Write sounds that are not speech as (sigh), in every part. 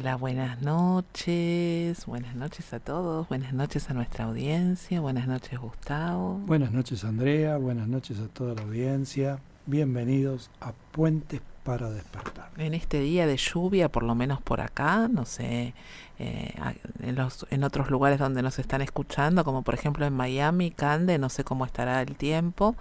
Hola, buenas noches. Buenas noches a todos. Buenas noches a nuestra audiencia. Buenas noches, Gustavo. Buenas noches, Andrea. Buenas noches a toda la audiencia. Bienvenidos a Puentes para despertar. En este día de lluvia, por lo menos por acá, no sé, eh, en, los, en otros lugares donde nos están escuchando, como por ejemplo en Miami, Cande, no sé cómo estará el tiempo,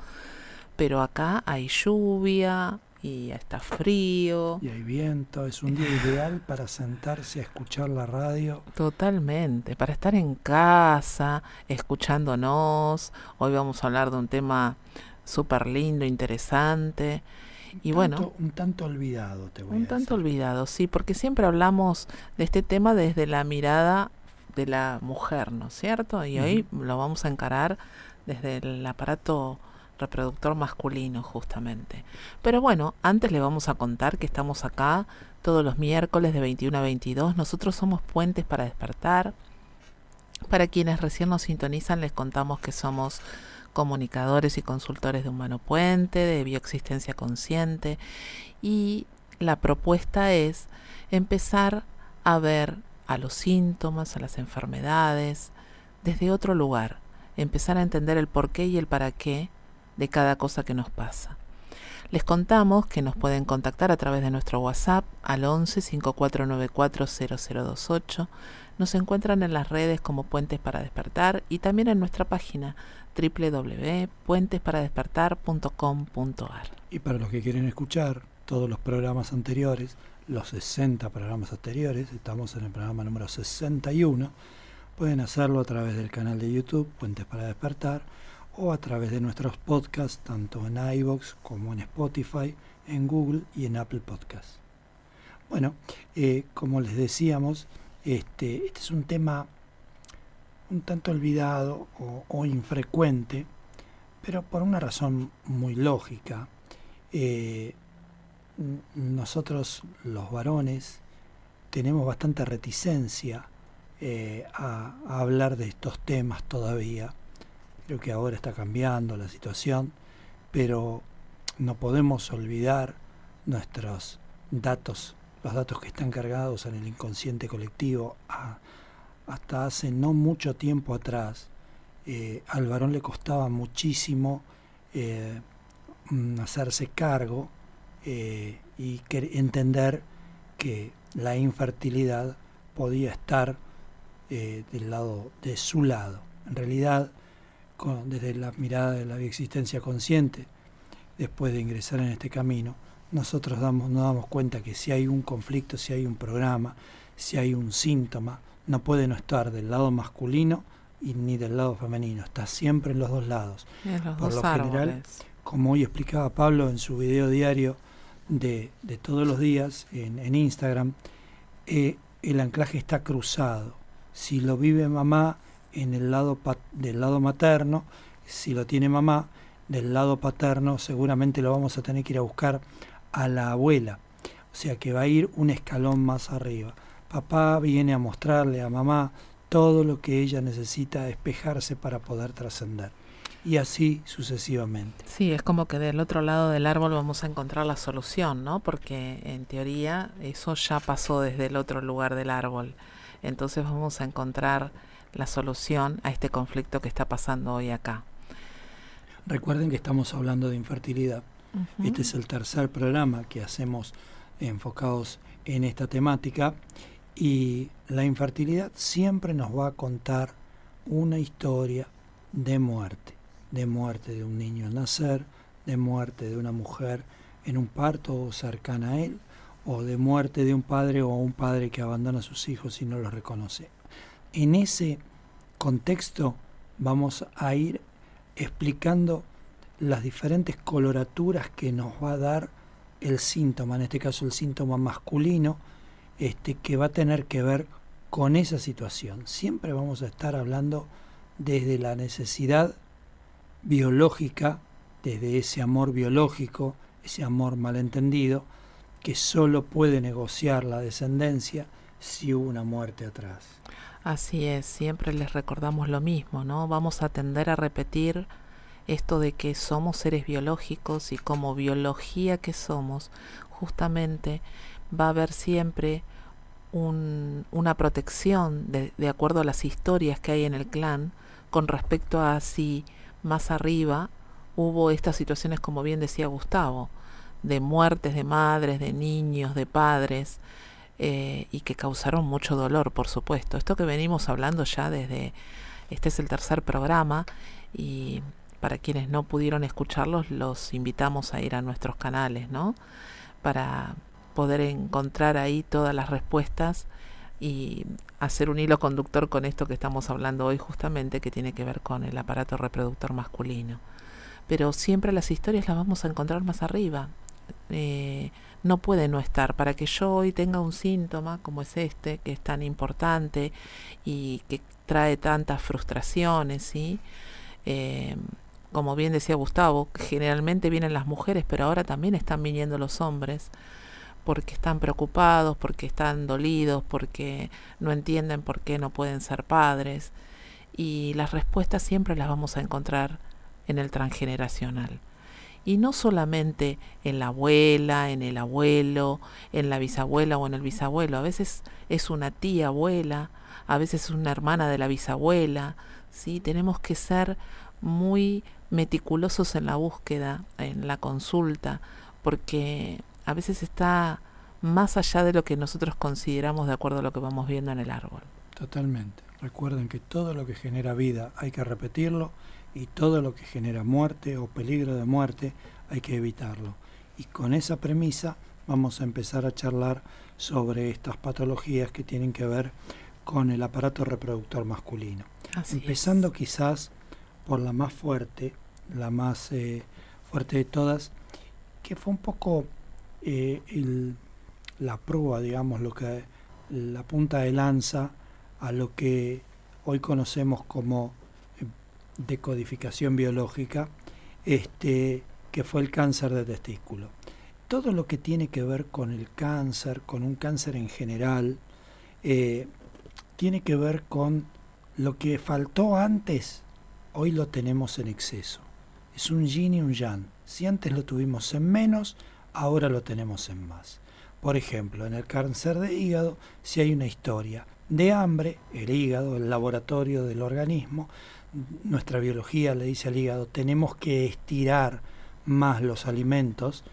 pero acá hay lluvia, y está frío. Y hay viento, es un día ideal para sentarse a escuchar la radio. Totalmente, para estar en casa, escuchándonos. Hoy vamos a hablar de un tema súper lindo, interesante. y bueno, un tanto olvidado, te voy Un tanto olvidado, sí, porque siempre hablamos de este tema desde la mirada de la mujer, ¿no es cierto? Y hoy lo vamos a encarar desde el aparato reproductor masculino justamente. Pero bueno, antes le vamos a contar que estamos acá todos los miércoles de 21 a 22. Nosotros somos Puentes para despertar. Para quienes recién nos sintonizan, les contamos que somos comunicadores y consultores de Humano Puente, de bioexistencia consciente. Y la propuesta es empezar a ver a los síntomas, a las enfermedades, desde otro lugar. Empezar a entender el por qué y el para qué de cada cosa que nos pasa. Les contamos que nos pueden contactar a través de nuestro WhatsApp al 11 5494 0028. Nos encuentran en las redes como Puentes para Despertar y también en nuestra página www.puentesparadespertar.com.ar. Y para los que quieren escuchar todos los programas anteriores, los 60 programas anteriores, estamos en el programa número 61, pueden hacerlo a través del canal de YouTube Puentes para Despertar o a través de nuestros podcasts, tanto en iVoox como en Spotify, en Google y en Apple Podcasts. Bueno, eh, como les decíamos, este, este, es un tema un tanto olvidado o, infrecuente, pero por una razón muy lógica. Eh, nosotros los varones tenemos bastante reticencia eh, a hablar de estos temas todavía Creo que ahora está cambiando la situación, pero no podemos olvidar nuestros datos, los datos que están cargados en el inconsciente colectivo. hasta hace no mucho tiempo atrás, eh, al varón le costaba muchísimo eh, mm, hacerse cargo eh, y entender que la infertilidad podía estar del lado de su lado. En realidad, desde la mirada de la existencia consciente, después de ingresar en este camino, nosotros damos, nos damos cuenta que si hay un conflicto, si hay un programa, si hay un síntoma, no puede no estar del lado masculino y ni del lado femenino, está siempre en los dos lados. Por lo general, como hoy explicaba Pablo en su video diario de, todos los días en, Instagram, eh, el anclaje está cruzado. Si lo vive mamá, en el lado del lado materno, si lo tiene mamá, del lado paterno seguramente lo vamos a tener que ir a buscar a la abuela. O sea que va a ir un escalón más arriba. Papá viene a mostrarle a mamá todo lo que ella necesita despejarse para poder trascender. Y así sucesivamente. Sí, es como que del otro lado del árbol vamos a encontrar la solución, ¿no? Porque en teoría eso ya pasó desde el otro lugar del árbol. Entonces vamos a encontrar la solución a este conflicto que está pasando hoy acá. Recuerden que estamos hablando de infertilidad. Este es el tercer programa que hacemos enfocados en esta temática y la infertilidad siempre nos va a contar una historia de muerte, de muerte de un niño al nacer, de muerte de una mujer en un parto cercana a él, o de muerte de un padre o un padre que abandona a sus hijos y no los reconoce en ese contexto vamos a ir explicando las diferentes coloraturas que nos va a dar el síntoma, en este caso el síntoma masculino, este, que va a tener que ver con esa situación. Siempre vamos a estar hablando desde la necesidad biológica, desde ese amor biológico, ese amor malentendido, que solo puede negociar la descendencia si hubo una muerte atrás. Así es, siempre les recordamos lo mismo, ¿no? Vamos a tender a repetir esto de que somos seres biológicos y como biología que somos, justamente va a haber siempre una protección de, de acuerdo a las historias que hay en el clan con respecto a si más arriba hubo estas situaciones, como bien decía Gustavo, de muertes de madres, de niños, de padres, eh, y que causaron mucho dolor, por supuesto. Esto que venimos hablando ya desde, este es el tercer programa, y para quienes no pudieron escucharlos, los invitamos a ir a nuestros canales, ¿no? Para poder encontrar ahí todas las respuestas y hacer un hilo conductor con esto que estamos hablando hoy justamente, que tiene que ver con el aparato reproductor masculino. Pero siempre las historias las vamos a encontrar más arriba. Eh, no puede no estar. Para que yo hoy tenga un síntoma como es este, que es tan importante y que trae tantas frustraciones, ¿sí? Eh, como bien decía Gustavo, generalmente vienen las mujeres, pero ahora también están viniendo los hombres porque están preocupados, porque están dolidos, porque no entienden por qué no pueden ser padres. Y las respuestas siempre las vamos a encontrar en el transgeneracional. Y no solamente en la abuela, en el abuelo, en la bisabuela o en el bisabuelo. A veces es una tía abuela, a veces es una hermana de la bisabuela. ¿sí? Tenemos que ser muy meticulosos en la búsqueda, en la consulta, porque a veces está más allá de lo que nosotros consideramos de acuerdo a lo que vamos viendo en el árbol. Totalmente. Recuerden que todo lo que genera vida hay que repetirlo y todo lo que genera muerte o peligro de muerte hay que evitarlo. Y con esa premisa vamos a empezar a charlar sobre estas patologías que tienen que ver con el aparato reproductor masculino. Empezando quizás por la más fuerte, la más eh, fuerte de todas, que fue un poco eh, el, la prueba, digamos, lo que la punta de lanza a lo que hoy conocemos como eh, decodificación biológica, este, que fue el cáncer de testículo. Todo lo que tiene que ver con el cáncer, con un cáncer en general, eh, tiene que ver con lo que faltó antes, hoy lo tenemos en exceso. Es un yin y un yang. Si antes lo tuvimos en menos, ahora lo tenemos en más. Por ejemplo, en el cáncer de hígado, si hay una historia de hambre, el hígado, el laboratorio del organismo, nuestra biología le dice al hígado, tenemos que estirar más los alimentos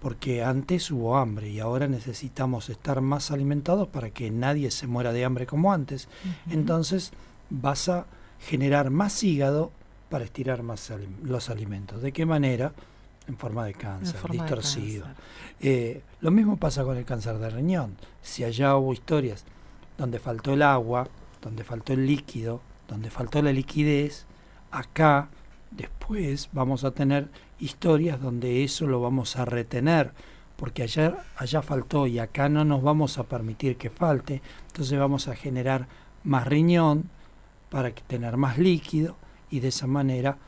porque antes hubo hambre y ahora necesitamos estar más alimentados para que nadie se muera de hambre como antes. Entonces vas a generar más hígado para estirar más los alimentos. ¿De qué manera? en forma de cáncer, distorcido. Eh, lo mismo pasa con el cáncer de riñón. Si allá hubo historias donde faltó el agua, donde faltó el líquido, donde faltó la liquidez, acá después vamos a tener historias donde eso lo vamos a retener, porque allá, allá faltó y acá no nos vamos a permitir que falte, entonces vamos a generar más riñón para tener más líquido y de esa manera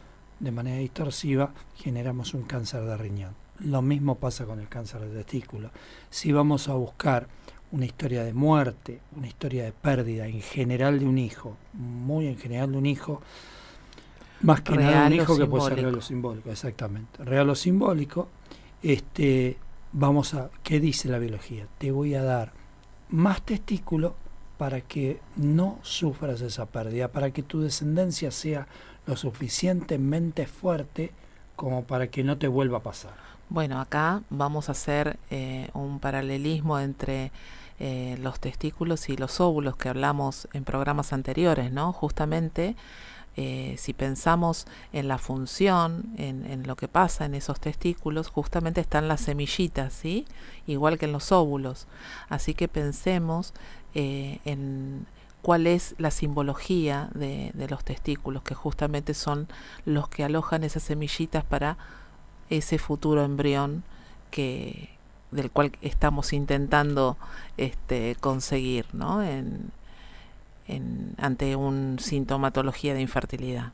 de manera distorsiva, generamos un cáncer de riñón. Lo mismo pasa con el cáncer de testículo. Si vamos a buscar una historia de muerte, una historia de pérdida en general de un hijo, muy en general de un hijo, más que nada un hijo que puede ser real o simbólico, exactamente. Real o simbólico, este, vamos a, ¿qué dice la biología? Te voy a dar más testículo para que no sufras esa pérdida, para que tu descendencia sea lo suficientemente fuerte como para que no te vuelva a pasar. Bueno, acá vamos a hacer eh, un paralelismo entre eh, los testículos y los óvulos que hablamos en programas anteriores, ¿no? Justamente eh, si pensamos en la función, en, en, lo que pasa en esos testículos, justamente están las semillitas, ¿sí? Igual que en los óvulos. Así que pensemos en cuál es la simbología de, los testículos, que justamente son los que alojan esas semillitas para ese futuro embrión que del cual estamos intentando este, conseguir ¿no? en, ante una sintomatología de infertilidad.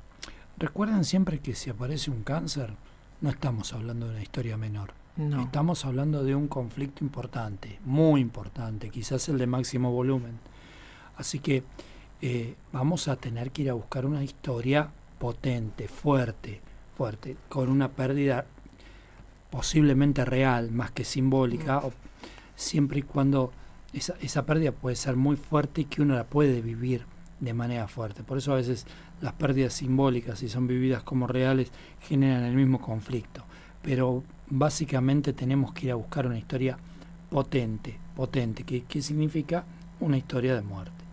Recuerden siempre que si aparece un cáncer, no estamos hablando de una historia menor. Estamos hablando de un conflicto importante, muy importante, quizás el de máximo volumen Así que eh, vamos a tener que ir a buscar una historia potente, fuerte, fuerte, con una pérdida posiblemente real, más que simbólica, siempre y cuando esa, esa pérdida puede ser muy fuerte y que uno la puede vivir de manera fuerte. Por eso a veces las pérdidas simbólicas, si son vividas como reales, generan el mismo conflicto. Pero básicamente tenemos que ir a buscar una historia potente, potente, que, que significa una historia de muerte.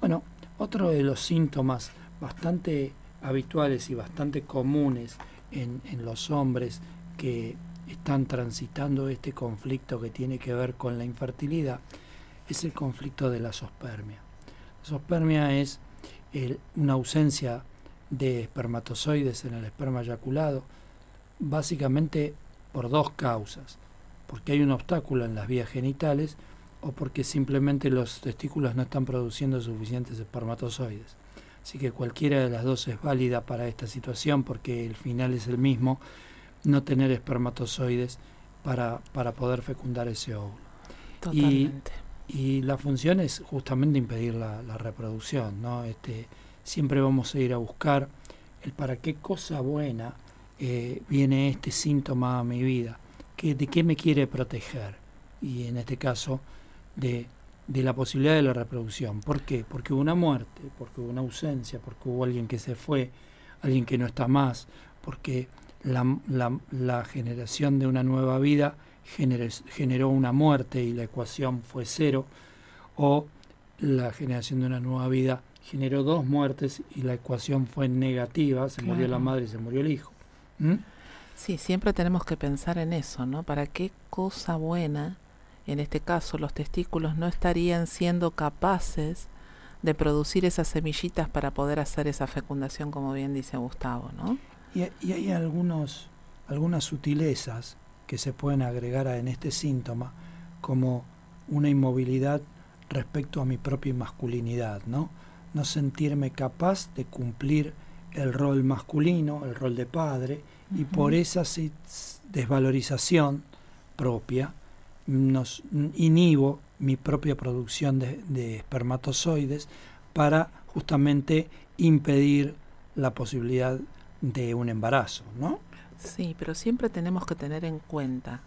Bueno, otro de los síntomas bastante habituales y bastante comunes en, en los hombres que están transitando este conflicto que tiene que ver con la infertilidad es el conflicto de la sospermia. La sospermia es una ausencia de espermatozoides en el esperma eyaculado, básicamente por dos causas, porque hay un obstáculo en las vías genitales o porque simplemente los testículos no están produciendo suficientes espermatozoides. Así que cualquiera de las dos es válida para esta situación porque el final es el mismo, no tener espermatozoides para, para poder fecundar ese óvulo. Totalmente. Y, la función es justamente impedir la, reproducción, ¿no? Este, siempre vamos a ir a buscar el para qué cosa buena eh, viene este síntoma a mi vida, que, de qué me quiere proteger. Y en este caso, de, de la posibilidad de la reproducción. ¿Por qué? Porque hubo una muerte, porque hubo una ausencia, porque hubo alguien que se fue, alguien que no está más, porque la, la, la generación de una nueva vida generó una muerte y la ecuación fue cero, o la generación de una nueva vida generó dos muertes y la ecuación fue negativa, se murió la madre y se murió el hijo. ¿Mm? Sí, siempre tenemos que pensar en eso, ¿no? ¿Para qué cosa buena, en este caso los testículos, no estarían siendo capaces de producir esas semillitas para poder hacer esa fecundación, como bien dice Gustavo, ¿no? Y, y hay algunos, algunas sutilezas que se pueden agregar en este síntoma, como una inmovilidad respecto a mi propia masculinidad, ¿no? No sentirme capaz de cumplir el rol masculino, el rol de padre, y por esa desvalorización propia nos inhibo mi propia producción de, de espermatozoides para justamente impedir la posibilidad de un embarazo, ¿no? Sí, pero siempre tenemos que tener en cuenta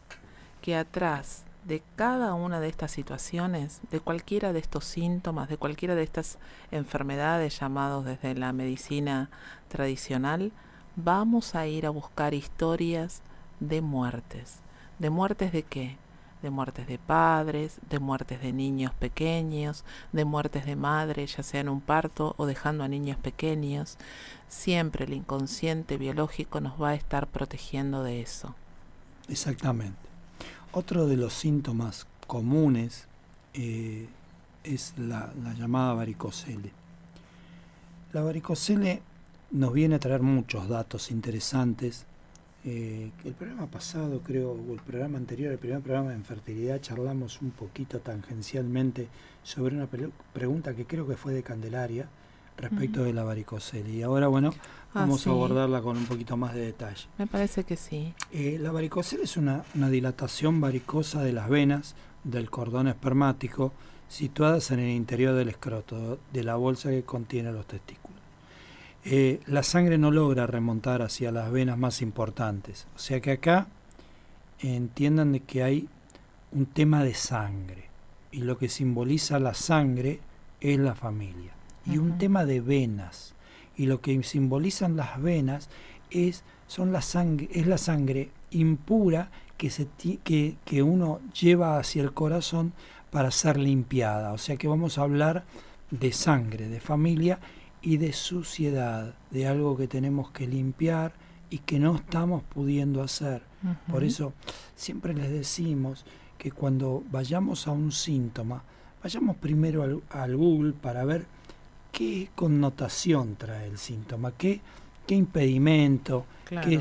que atrás de cada una de estas situaciones, de cualquiera de estos síntomas, de cualquiera de estas enfermedades llamados desde la medicina tradicional, vamos a ir a buscar historias de muertes. ¿De muertes de qué? De muertes de padres, de muertes de niños pequeños, de muertes de madres, ya sea en un parto o dejando a niños pequeños. Siempre el inconsciente biológico nos va a estar protegiendo de eso. Exactamente. Otro de los síntomas comunes eh, es la, la llamada varicocele. La varicocele nos viene a traer muchos datos interesantes eh, el programa pasado, creo, o el programa anterior, el primer programa de infertilidad, charlamos un poquito tangencialmente sobre una pregunta que creo que fue de Candelaria respecto de la varicocele. Y ahora, bueno, ah, vamos a abordarla con un poquito más de detalle. Me parece que sí. Eh, la varicocele es una, una dilatación varicosa de las venas del cordón espermático situadas en el interior del escroto, de la bolsa que contiene los testículos. Eh, la sangre no logra remontar hacia las venas más importantes. O sea que acá entiendan de que hay un tema de sangre y lo que simboliza la sangre es la familia. Y un tema de venas y lo que simbolizan las venas es, son la sangre, es la sangre impura que, se que, que uno lleva hacia el corazón para ser limpiada. O sea que vamos a hablar de sangre, de familia y de suciedad, de algo que tenemos que limpiar y que no estamos pudiendo hacer. Por eso siempre les decimos que cuando vayamos a un síntoma, vayamos primero al, Google para ver qué connotación trae el síntoma, qué, qué impedimento, qué,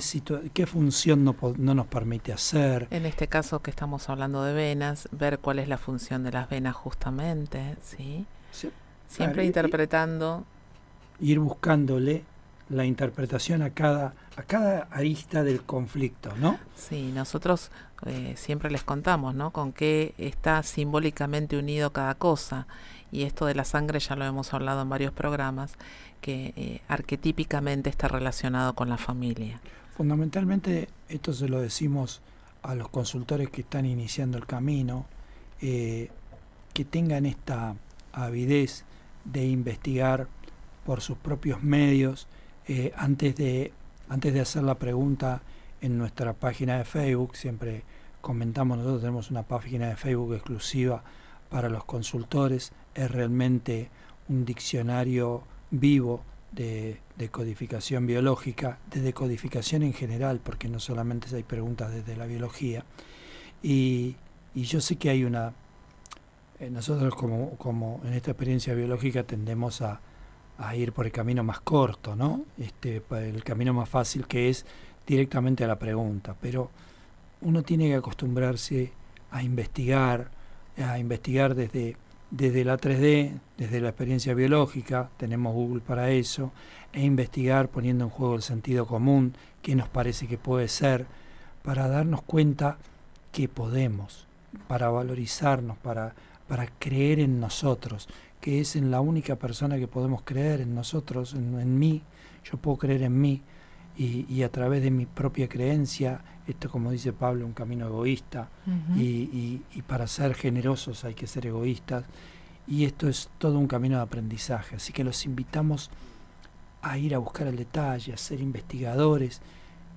qué, función no, no, nos permite hacer. En este caso que estamos hablando de venas, ver cuál es la función de las venas justamente, ¿sí? Siempre interpretando ir buscándole la interpretación a cada, a cada arista del conflicto, ¿no? Sí, nosotros eh, siempre les contamos, ¿no? Con qué está simbólicamente unido cada cosa. Y esto de la sangre ya lo hemos hablado en varios programas, que eh, arquetípicamente está relacionado con la familia. Fundamentalmente, esto se lo decimos a los consultores que están iniciando el camino. Eh, que tengan esta avidez de investigar por sus propios medios eh, antes, de, antes de hacer la pregunta en nuestra página de Facebook, siempre comentamos, nosotros tenemos una página de Facebook exclusiva para los consultores, es realmente un diccionario vivo de, codificación biológica, de decodificación en general, porque no solamente hay preguntas desde la biología. Y, y yo sé que hay una... Eh, nosotros como, como en esta experiencia biológica tendemos a, a ir por el camino más corto, ¿no? Este, el camino más fácil que es directamente a la pregunta, pero uno tiene que acostumbrarse a investigar, a investigar desde, desde la 3D, desde la experiencia biológica, tenemos Google para eso, e investigar poniendo en juego el sentido común, qué nos parece que puede ser, para darnos cuenta que podemos, para valorizarnos, para, para creer en nosotros, que es en la única persona que podemos creer, en nosotros, en, mí, yo puedo creer en mí, y, a través de mi propia creencia, esto como dice Pablo, un camino egoísta, y, y, para ser generosos hay que ser egoístas, y esto es todo un camino de aprendizaje, así que los invitamos a ir a buscar el detalle, a ser investigadores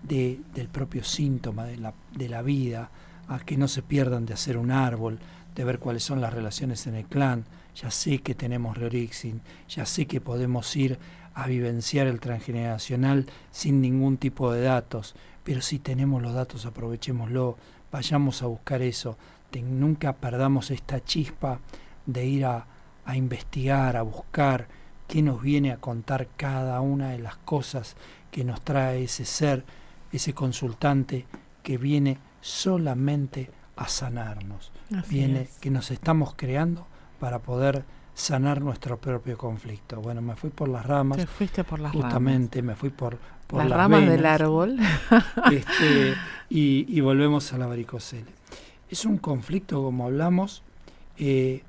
de, del propio síntoma de la, de la vida, a que no se pierdan de hacer un árbol, de ver cuáles son las relaciones en el clan, ya sé que tenemos Reorixin, ya sé que podemos ir a vivenciar el transgeneracional sin ningún tipo de datos, pero si tenemos los datos aprovechémoslo, vayamos a buscar eso, nunca perdamos esta chispa de ir a, a investigar, a buscar qué nos viene a contar cada una de las cosas que nos trae ese ser, ese consultante que viene solamente a sanarnos, viene que nos estamos creando para poder sanar nuestro propio conflicto. Bueno, me fui por las ramas. Te fuiste por las justamente, me fui por, por las, ramas del árbol. (laughs) este, (laughs) y, volvemos a la varicocele. Es un conflicto, como hablamos, eh,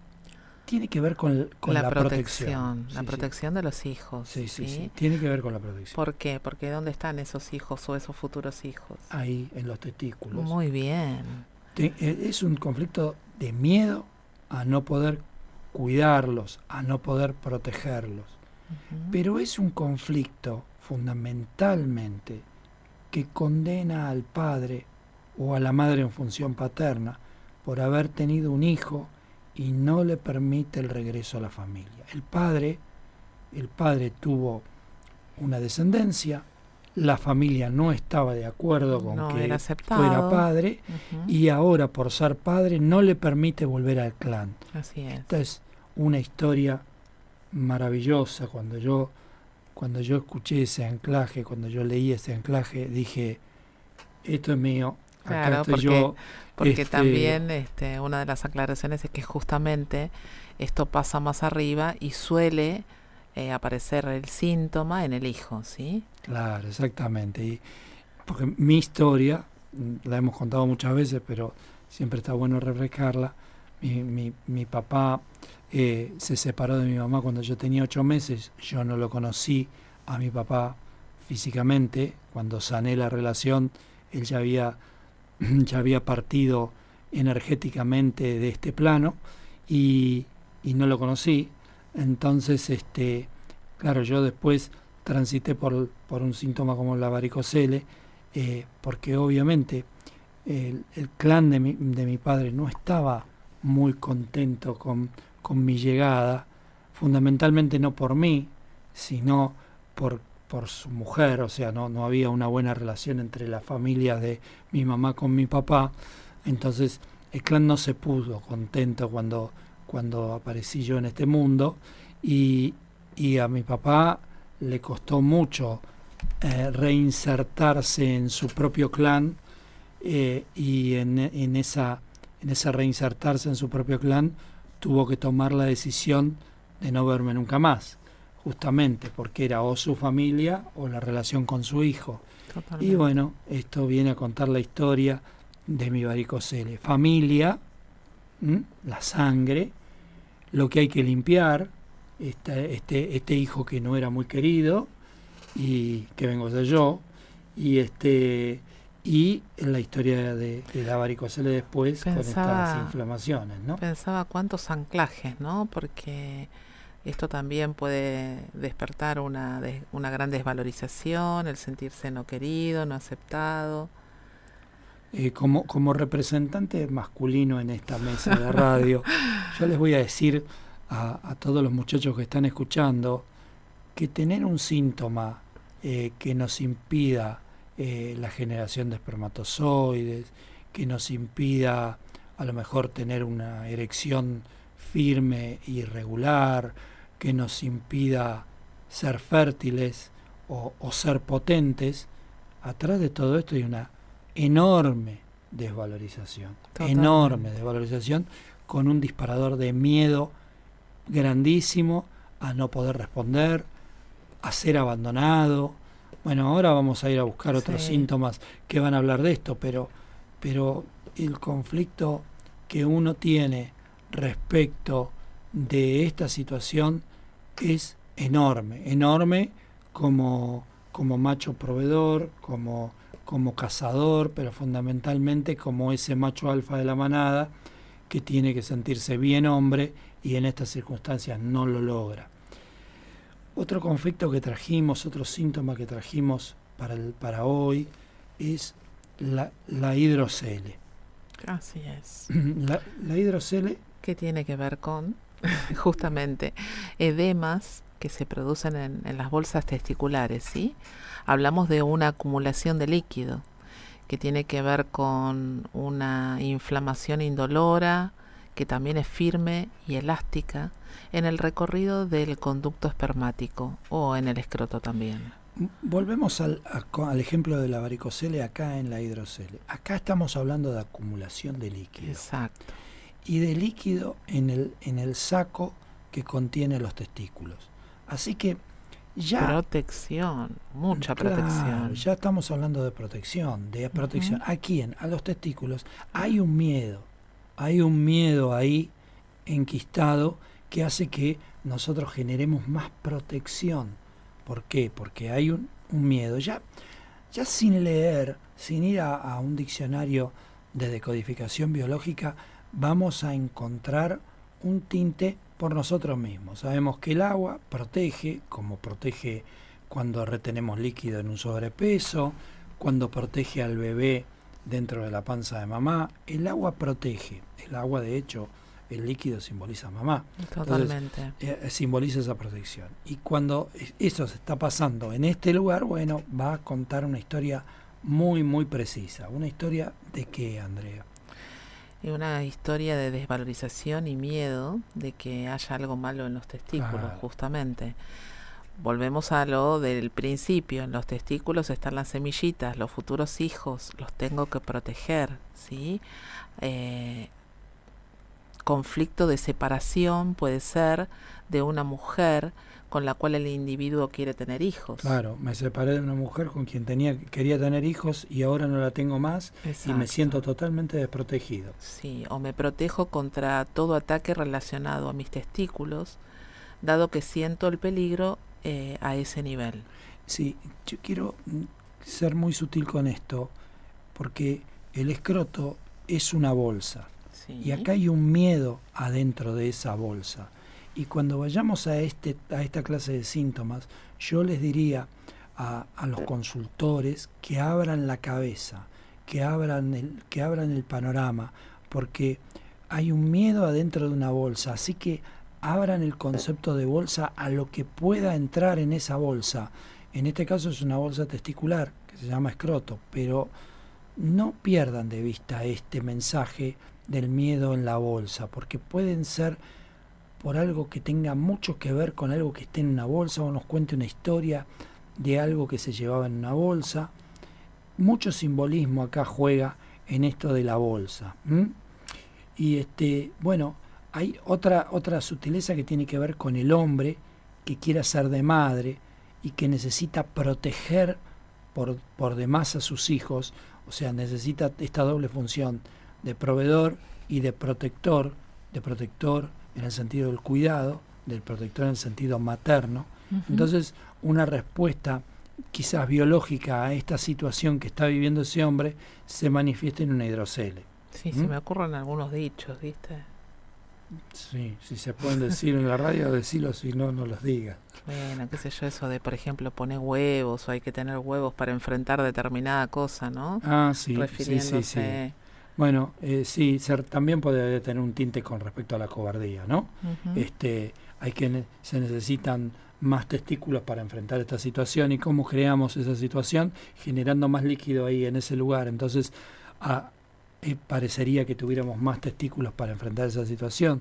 tiene que ver con, la, protección. La protección de los hijos. Sí, sí, sí, tiene que ver con la protección. ¿Por qué? Porque ¿dónde están esos hijos o esos futuros hijos? Ahí, en los testículos. Muy bien. Eh, es un conflicto de miedo a no poder cuidarlos, a no poder protegerlos. Pero es un conflicto fundamentalmente que condena al padre o a la madre en función paterna por haber tenido un hijo y no le permite el regreso a la familia. El padre, el padre tuvo una descendencia, la familia no estaba de acuerdo con que fuera padre y ahora por ser padre no le permite volver al clan. Así es. Esta es una historia maravillosa. Cuando yo, cuando yo escuché ese anclaje, cuando yo leí ese anclaje, dije, esto es mío. Acá estoy yo. Porque este, también este, una de las aclaraciones es que justamente esto pasa más arriba y suele eh, aparecer el síntoma en el hijo, ¿sí? Claro, exactamente. Y porque mi historia, la hemos contado muchas veces, pero siempre está bueno refrescarla. Mi, mi, mi papá eh, se separó de mi mamá cuando yo tenía ocho meses. Yo no lo conocí a mi papá físicamente. Cuando sané la relación, él ya había, (clears throat) ya había partido energéticamente de este plano y, y no lo conocí. Entonces, este, claro, yo después transité por, por un síntoma como la varicocele, eh, porque obviamente el, el clan de mi, de mi padre no estaba muy contento con, con mi llegada, fundamentalmente no por mí, sino por, por su mujer, o sea, no, no había una buena relación entre la familia de mi mamá con mi papá, entonces el clan no se pudo contento cuando, cuando aparecí yo en este mundo y, y a mi papá le costó mucho eh, reinsertarse en su propio clan eh, y en, en, esa, en ese reinsertarse en su propio clan tuvo que tomar la decisión de no verme nunca más, justamente porque era o su familia o la relación con su hijo. Y bueno, esto viene a contar la historia de mi varicocele. Familia, la sangre, lo que hay que limpiar, este, este, este hijo que no era muy querido y que vengo de yo, y este y en la historia de, la varicocele después con estas inflamaciones, ¿no? Pensaba cuántos anclajes, ¿no? Porque esto también puede despertar una, una gran desvalorización, el sentirse no querido, no aceptado. Eh, como, como representante masculino en esta mesa de radio, (laughs) yo les voy a decir a, todos los muchachos que están escuchando que tener un síntoma eh, que nos impida eh, la generación de espermatozoides, que nos impida a lo mejor tener una erección firme y regular, que nos impida ser fértiles o, ser potentes, atrás de todo esto hay una enorme desvalorización, enorme desvalorización con un disparador de miedo grandísimo a no poder responder, a ser abandonado. Bueno, ahora vamos a ir a buscar otros síntomas que van a hablar de esto, pero, pero el conflicto que uno tiene respecto de esta situación es enorme, enorme como, como macho proveedor, como, como cazador, pero fundamentalmente como ese macho alfa de la manada que tiene que sentirse bien hombre y en estas circunstancias no lo logra. Otro conflicto que trajimos, otro síntoma que trajimos para, el, para hoy es la, la hidrocele. Así es. (clears throat) La, la hidrocele... ¿Qué tiene que ver con? (laughs) justamente edemas que se producen en, en, las bolsas testiculares, ¿sí? Hablamos de una acumulación de líquido que tiene que ver con una inflamación indolora, que también es firme y elástica en el recorrido del conducto espermático o en el escroto también. Volvemos al, al ejemplo de la varicocele acá en la hidrocele. Acá estamos hablando de acumulación de líquido. Exacto y de líquido en el, en el saco que contiene los testículos. Así que ya... Protección, mucha protección. Ya estamos hablando de protección, de protección. ¿A quién? A los testículos. Hay un miedo, hay un miedo ahí enquistado que hace que nosotros generemos más protección. ¿Por qué? Porque hay un, miedo. Ya, ya sin leer, sin ir a un diccionario de decodificación biológica, vamos a encontrar un tinte por nosotros mismos. Sabemos que el agua protege, como protege cuando retenemos líquido en un sobrepeso, cuando protege al bebé dentro de la panza de mamá. El agua protege. El agua, de hecho, el líquido simboliza a mamá. Totalmente. Eh, simboliza esa protección. Y cuando eso se está pasando en este lugar, bueno, va a contar una historia muy, muy precisa. ¿Una historia de qué, Andrea? una historia de desvalorización y miedo de que haya algo malo en los testículos, justamente. Volvemos a lo del principio, en los testículos están las semillitas, los futuros hijos, los tengo que proteger, ¿sí? Eh, conflicto de separación puede ser de una mujer con la cual el individuo quiere tener hijos. Claro, me separé de una mujer con quien tenía quería tener hijos y ahora no la tengo más y me siento totalmente desprotegido. Sí, o me protejo contra todo ataque relacionado a mis testículos, dado que siento el peligro eh, a ese nivel. Sí, yo quiero mm, ser muy sutil con esto, porque el escroto es una bolsa. Y acá hay un miedo adentro de esa bolsa. Y cuando vayamos a, este, a esta clase de síntomas, yo les diría a, a los consultores que abran la cabeza, que abran, el, que abran el panorama, porque hay un miedo adentro de una bolsa, así que abran el concepto de bolsa a lo que pueda entrar en esa bolsa. En este caso es una bolsa testicular que se llama escroto, pero no pierdan de vista este mensaje del miedo en la bolsa, porque pueden ser por algo que tenga mucho que ver con algo que esté en una bolsa o nos cuente una historia de algo que se llevaba en una bolsa. Mucho simbolismo acá juega en esto de la bolsa. Y este, bueno, hay otra, otra sutileza que tiene que ver con el hombre que quiere ser de madre y que necesita proteger por, por demás a sus hijos, o sea, necesita esta doble función de proveedor y de protector, de protector en el sentido del cuidado, del protector en el sentido materno. Entonces, una respuesta quizás biológica a esta situación que está viviendo ese hombre se manifieste en una hidrocele. Sí, se me ocurren algunos dichos, ¿viste? Sí, si se pueden decir en la radio, decirlo, si no, no los diga. Bueno, qué sé yo, eso de, por ejemplo, poner huevos o hay que tener huevos para enfrentar determinada cosa, ¿no? Ah, sí, sí, sí, sí. Bueno, eh, sí, ser, también puede tener un tinte con respecto a la cobardía, ¿no? Este, hay que se necesitan más testículos para enfrentar esta situación y cómo creamos esa situación generando más líquido ahí en ese lugar. Entonces, a, eh, parecería que tuviéramos más testículos para enfrentar esa situación.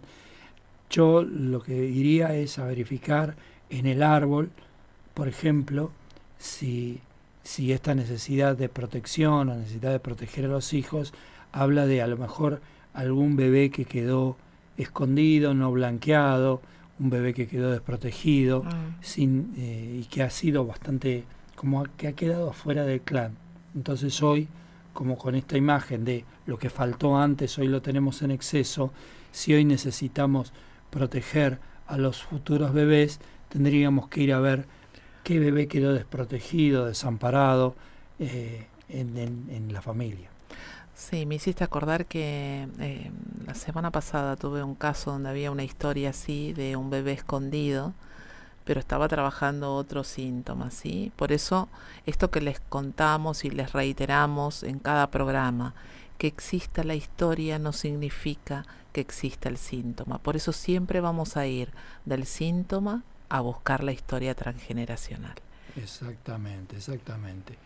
Yo lo que iría es a verificar en el árbol, por ejemplo, si, si esta necesidad de protección o necesidad de proteger a los hijos habla de a lo mejor algún bebé que quedó escondido, no blanqueado, un bebé que quedó desprotegido mm. sin, eh, y que ha sido bastante, como que ha quedado afuera del clan. Entonces hoy, como con esta imagen de lo que faltó antes, hoy lo tenemos en exceso, si hoy necesitamos proteger a los futuros bebés, tendríamos que ir a ver qué bebé quedó desprotegido, desamparado eh, en, en la familia. Sí, me hiciste acordar que eh, la semana pasada tuve un caso donde había una historia así de un bebé escondido, pero estaba trabajando otros síntomas, ¿sí? Por eso esto que les contamos y les reiteramos en cada programa, que exista la historia no significa que exista el síntoma. Por eso siempre vamos a ir del síntoma a buscar la historia transgeneracional. Exactamente, exactamente.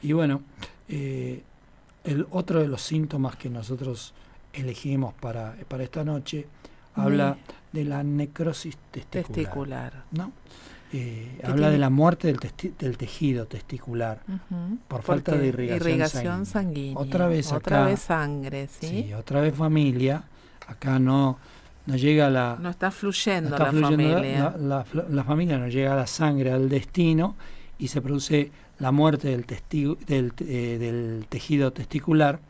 Y bueno, eh, el otro de los síntomas que nosotros elegimos para, para esta noche habla de la necrosis testicular. ¿no? Eh, habla de la muerte del, del tejido testicular por falta de irrigación, sanguínea. Otra vez otra vez sangre, ¿sí? otra vez familia. Acá no no llega la no está fluyendo, la familia. La, la, familia no llega a la sangre al destino y se produce la muerte del, testigo, del, eh, del tejido testicular.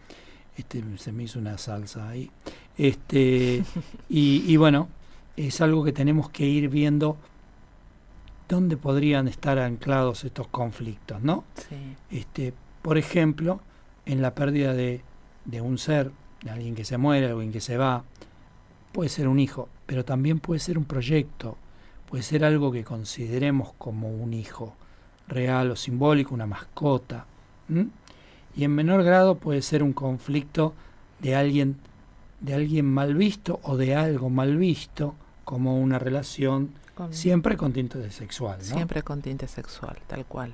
Este, se me hizo una salsa ahí. Este, (laughs) y, y, bueno, es algo que tenemos que ir viendo dónde podrían estar anclados estos conflictos, ¿no? Este, por ejemplo, en la pérdida de, de un ser, de alguien que se muere, alguien que se va, puede ser un hijo, pero también puede ser un proyecto, puede ser algo que consideremos como un hijo real o simbólico, una mascota. Y en menor grado puede ser un conflicto de alguien, de alguien mal visto o de algo mal visto, como una relación siempre con tinte sexual. Siempre con tinte sexual, tal cual.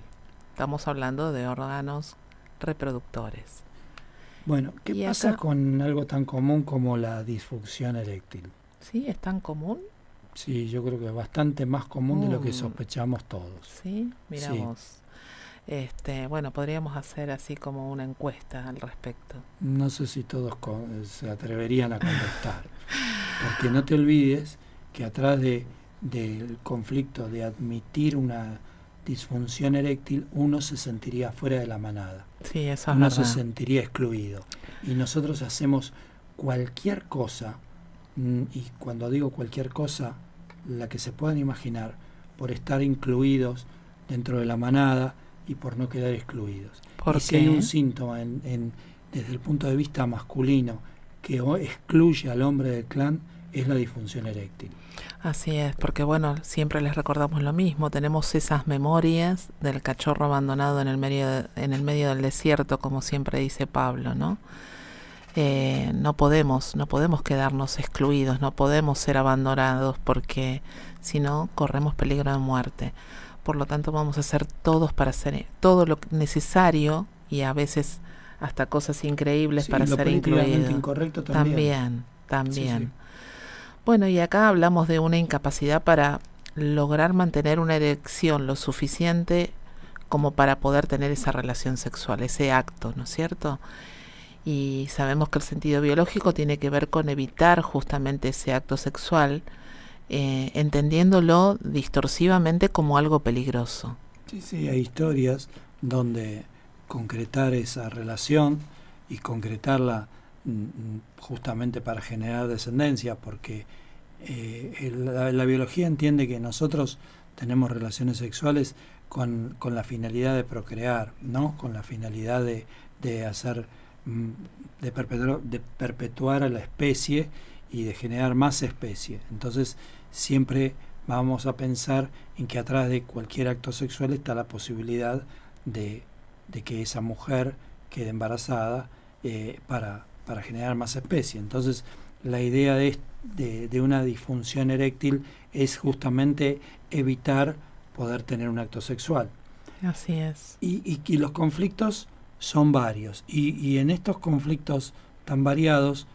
Estamos hablando de órganos reproductores. Bueno, ¿qué pasa con algo tan común como la disfunción eréctil? Sí, es tan común. Sí, yo creo que es bastante más común de lo que mm. sospechamos todos. Sí, miramos. Este, bueno, podríamos hacer así como una encuesta al respecto. No sé si todos se atreverían a contestar, porque no te olvides que atrás de, del conflicto de admitir una disfunción eréctil, uno se sentiría fuera de la manada. Sí, eso uno se sentiría excluido. Y nosotros hacemos cualquier cosa Mm, y cuando digo cualquier cosa, la que se puedan imaginar, por estar incluidos dentro de la manada y por no quedar excluidos. ¿Por y si hay un síntoma en, desde el punto de vista masculino que excluye al hombre del clan, es la disfunción eréctil. Así es, porque bueno, siempre les recordamos lo mismo, tenemos esas memorias del cachorro abandonado en el medio, en el medio del desierto, como siempre dice Pablo, ¿no? Eh, no podemos, no podemos quedarnos excluidos, no podemos ser abandonados porque si no corremos peligro de muerte. Por lo tanto vamos a hacer todos para hacer todo lo necesario y a veces hasta cosas increíbles para ser incluidos. Incorrecto también. También, Bueno, y acá hablamos de una incapacidad para lograr mantener una erección lo suficiente como para poder tener esa relación sexual, ese acto, ¿no es cierto? Y sabemos que el sentido biológico tiene que ver con evitar justamente ese acto sexual, eh, entendiéndolo distorsivamente como algo peligroso. Sí, sí, hay historias donde concretar esa relación y concretarla mm, mm, justamente para generar descendencia, porque eh, la, la biología entiende que nosotros tenemos relaciones sexuales con, con, la finalidad de procrear, ¿no? Con la finalidad de, de hacer, de perpetuar, de perpetuar a la especie y de generar más especies. Entonces, siempre vamos a pensar en que atrás de cualquier acto sexual está la posibilidad de, de que esa mujer quede embarazada eh, para, para generar más especies. Entonces, la idea de, de, una disfunción eréctil es justamente evitar poder tener un acto sexual. Así es. Y, y, los conflictos son varios. Y, y, en estos conflictos tan variados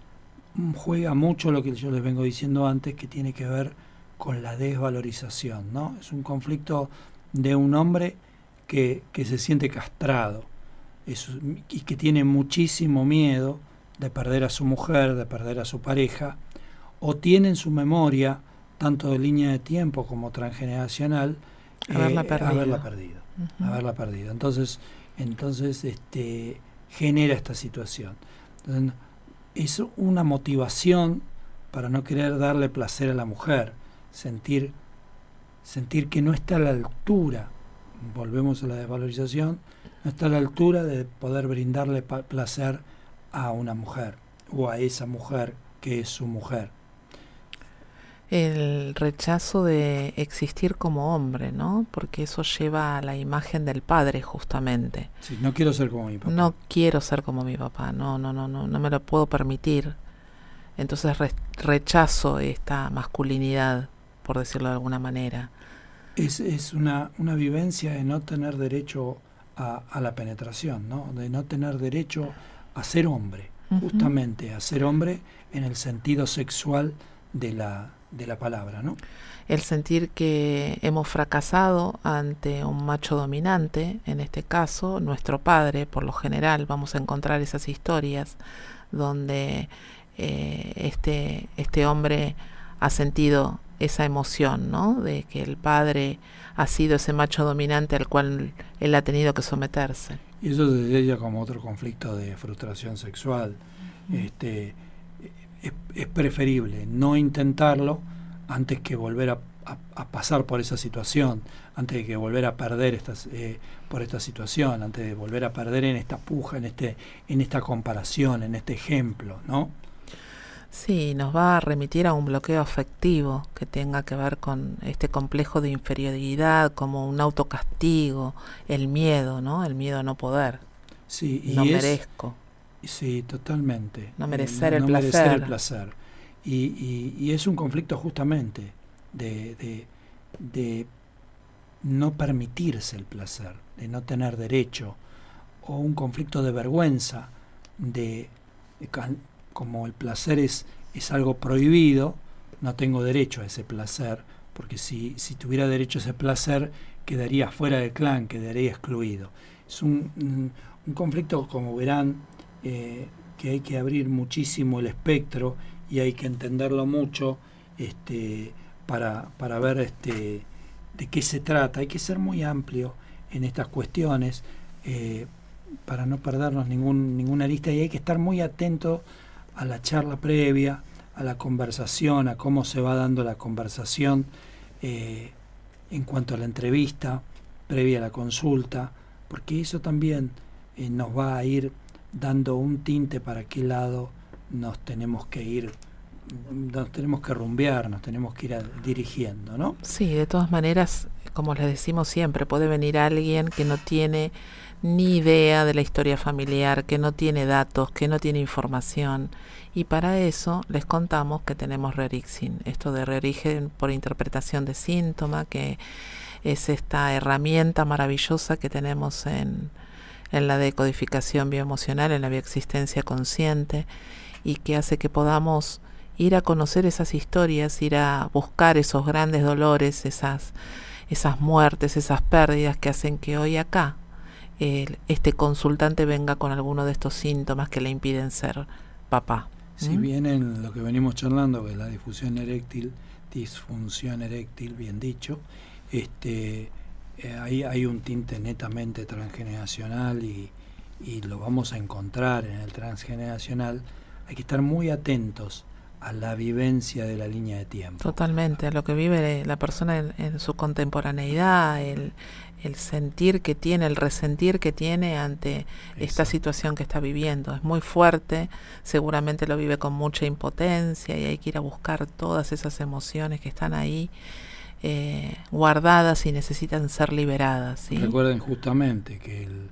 mm, juega mucho lo que yo les vengo diciendo antes, que tiene que ver con la desvalorización. ¿no? Es un conflicto de un hombre que, que se siente castrado y que tiene muchísimo miedo de perder a su mujer, de perder a su pareja, o tiene en su memoria, tanto de línea de tiempo como transgeneracional, haberla perdido. Haberla perdido, haberla perdido. Entonces, entonces este, genera esta situación. es una motivación para no querer darle placer a la mujer, sentir, sentir que no está a la altura, volvemos a la desvalorización, no está a la altura de poder brindarle placer a una mujer o a esa mujer que es su mujer. El rechazo de existir como hombre, ¿no? Porque eso lleva a la imagen del padre justamente. Sí, no quiero ser como mi papá. No quiero ser como mi papá, no, no, no, no, no me lo puedo permitir. Entonces rechazo esta masculinidad, por decirlo de alguna manera. Es, es una, una vivencia de no tener derecho a, a la penetración, ¿no? De no tener derecho a ser hombre, justamente a ser hombre en el sentido sexual de la, de la palabra, ¿no? El sentir que hemos fracasado ante un macho dominante, en este caso nuestro padre, por lo general vamos a encontrar esas historias donde eh, este, este hombre ha sentido esa emoción, ¿no? De que el padre ha sido ese macho dominante al cual él ha tenido que someterse. Y eso se ella como otro conflicto de frustración sexual. este, es, preferible no intentarlo antes que volver a, pasar por esa situación, antes de que volver a perder estas, eh, por esta situación, antes de volver a perder en esta puja, en, este, en esta comparación, en este ejemplo, ¿no? Sí, nos va a remitir a un bloqueo afectivo que tenga que ver con este complejo de inferioridad, como un autocastigo, el miedo, ¿no? El miedo a no poder. Sí, y no merezco. Sí, totalmente. No merecer el no placer. Merecer el placer. Y, y, es un conflicto justamente de, de, de no permitirse el placer, de no tener derecho, o un conflicto de vergüenza, de como el placer es, es algo prohibido, no tengo derecho a ese placer, porque si, si tuviera derecho a ese placer, quedaría fuera del clan, quedaría excluido. Es un, un, conflicto, como verán, eh, que hay que abrir muchísimo el espectro y hay que entenderlo mucho este, para, para ver este, de qué se trata. Hay que ser muy amplio en estas cuestiones eh, para no perdernos ningún, ninguna lista y hay que estar muy atento a la charla previa, a la conversación, a cómo se va dando la conversación eh, en cuanto a la entrevista, previa a la consulta, porque eso también nos va a ir dando un tinte para qué lado nos tenemos que ir nos tenemos que rumbear, nos tenemos que ir dirigiendo, ¿no? Sí, de todas maneras, como les decimos siempre, puede venir alguien que no tiene ni idea de la historia familiar, que no tiene datos, que no tiene información. Y para eso les contamos que tenemos Rerixin, esto de reorigen por interpretación de síntoma, que es esta herramienta maravillosa que tenemos en, en la decodificación bioemocional, en la bioexistencia consciente, y que hace que podamos ir a conocer esas historias, ir a buscar esos grandes dolores, esas, esas muertes, esas pérdidas que hacen que hoy acá este consultante venga con alguno de estos síntomas que le impiden ser papá. Si bien en lo que venimos charlando, que es la difusión eréctil, disfunción eréctil, bien dicho, este, eh, hay, hay un tinte netamente transgeneracional y, y lo vamos a encontrar en el transgeneracional, hay que estar muy atentos a la vivencia de la línea de tiempo. Totalmente, a lo que vive la persona en, su contemporaneidad, el, sentir que tiene, el resentir que tiene ante esta situación que está viviendo. Es muy fuerte, seguramente lo vive con mucha impotencia y hay que ir a buscar todas esas emociones que están ahí. Eh, guardadas y necesitan ser liberadas. Recuerden justamente que el,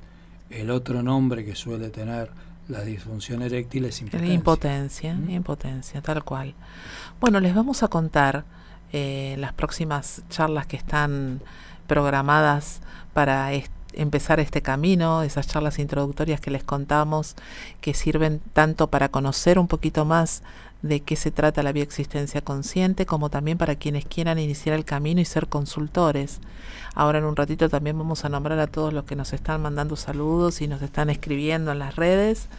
el otro nombre que suele tener la disfunción eréctil es impotencia. Impotencia, impotencia, tal cual. Bueno, les vamos a contar eh, las próximas charlas que están programadas para empezar este camino, esas charlas introductorias que les contamos, que sirven tanto para conocer un poquito más de qué se trata la bioexistencia consciente, como también para quienes quieran iniciar el camino y ser consultores. Ahora en un ratito también vamos a nombrar a todos los que nos están mandando saludos y nos están escribiendo en las redes.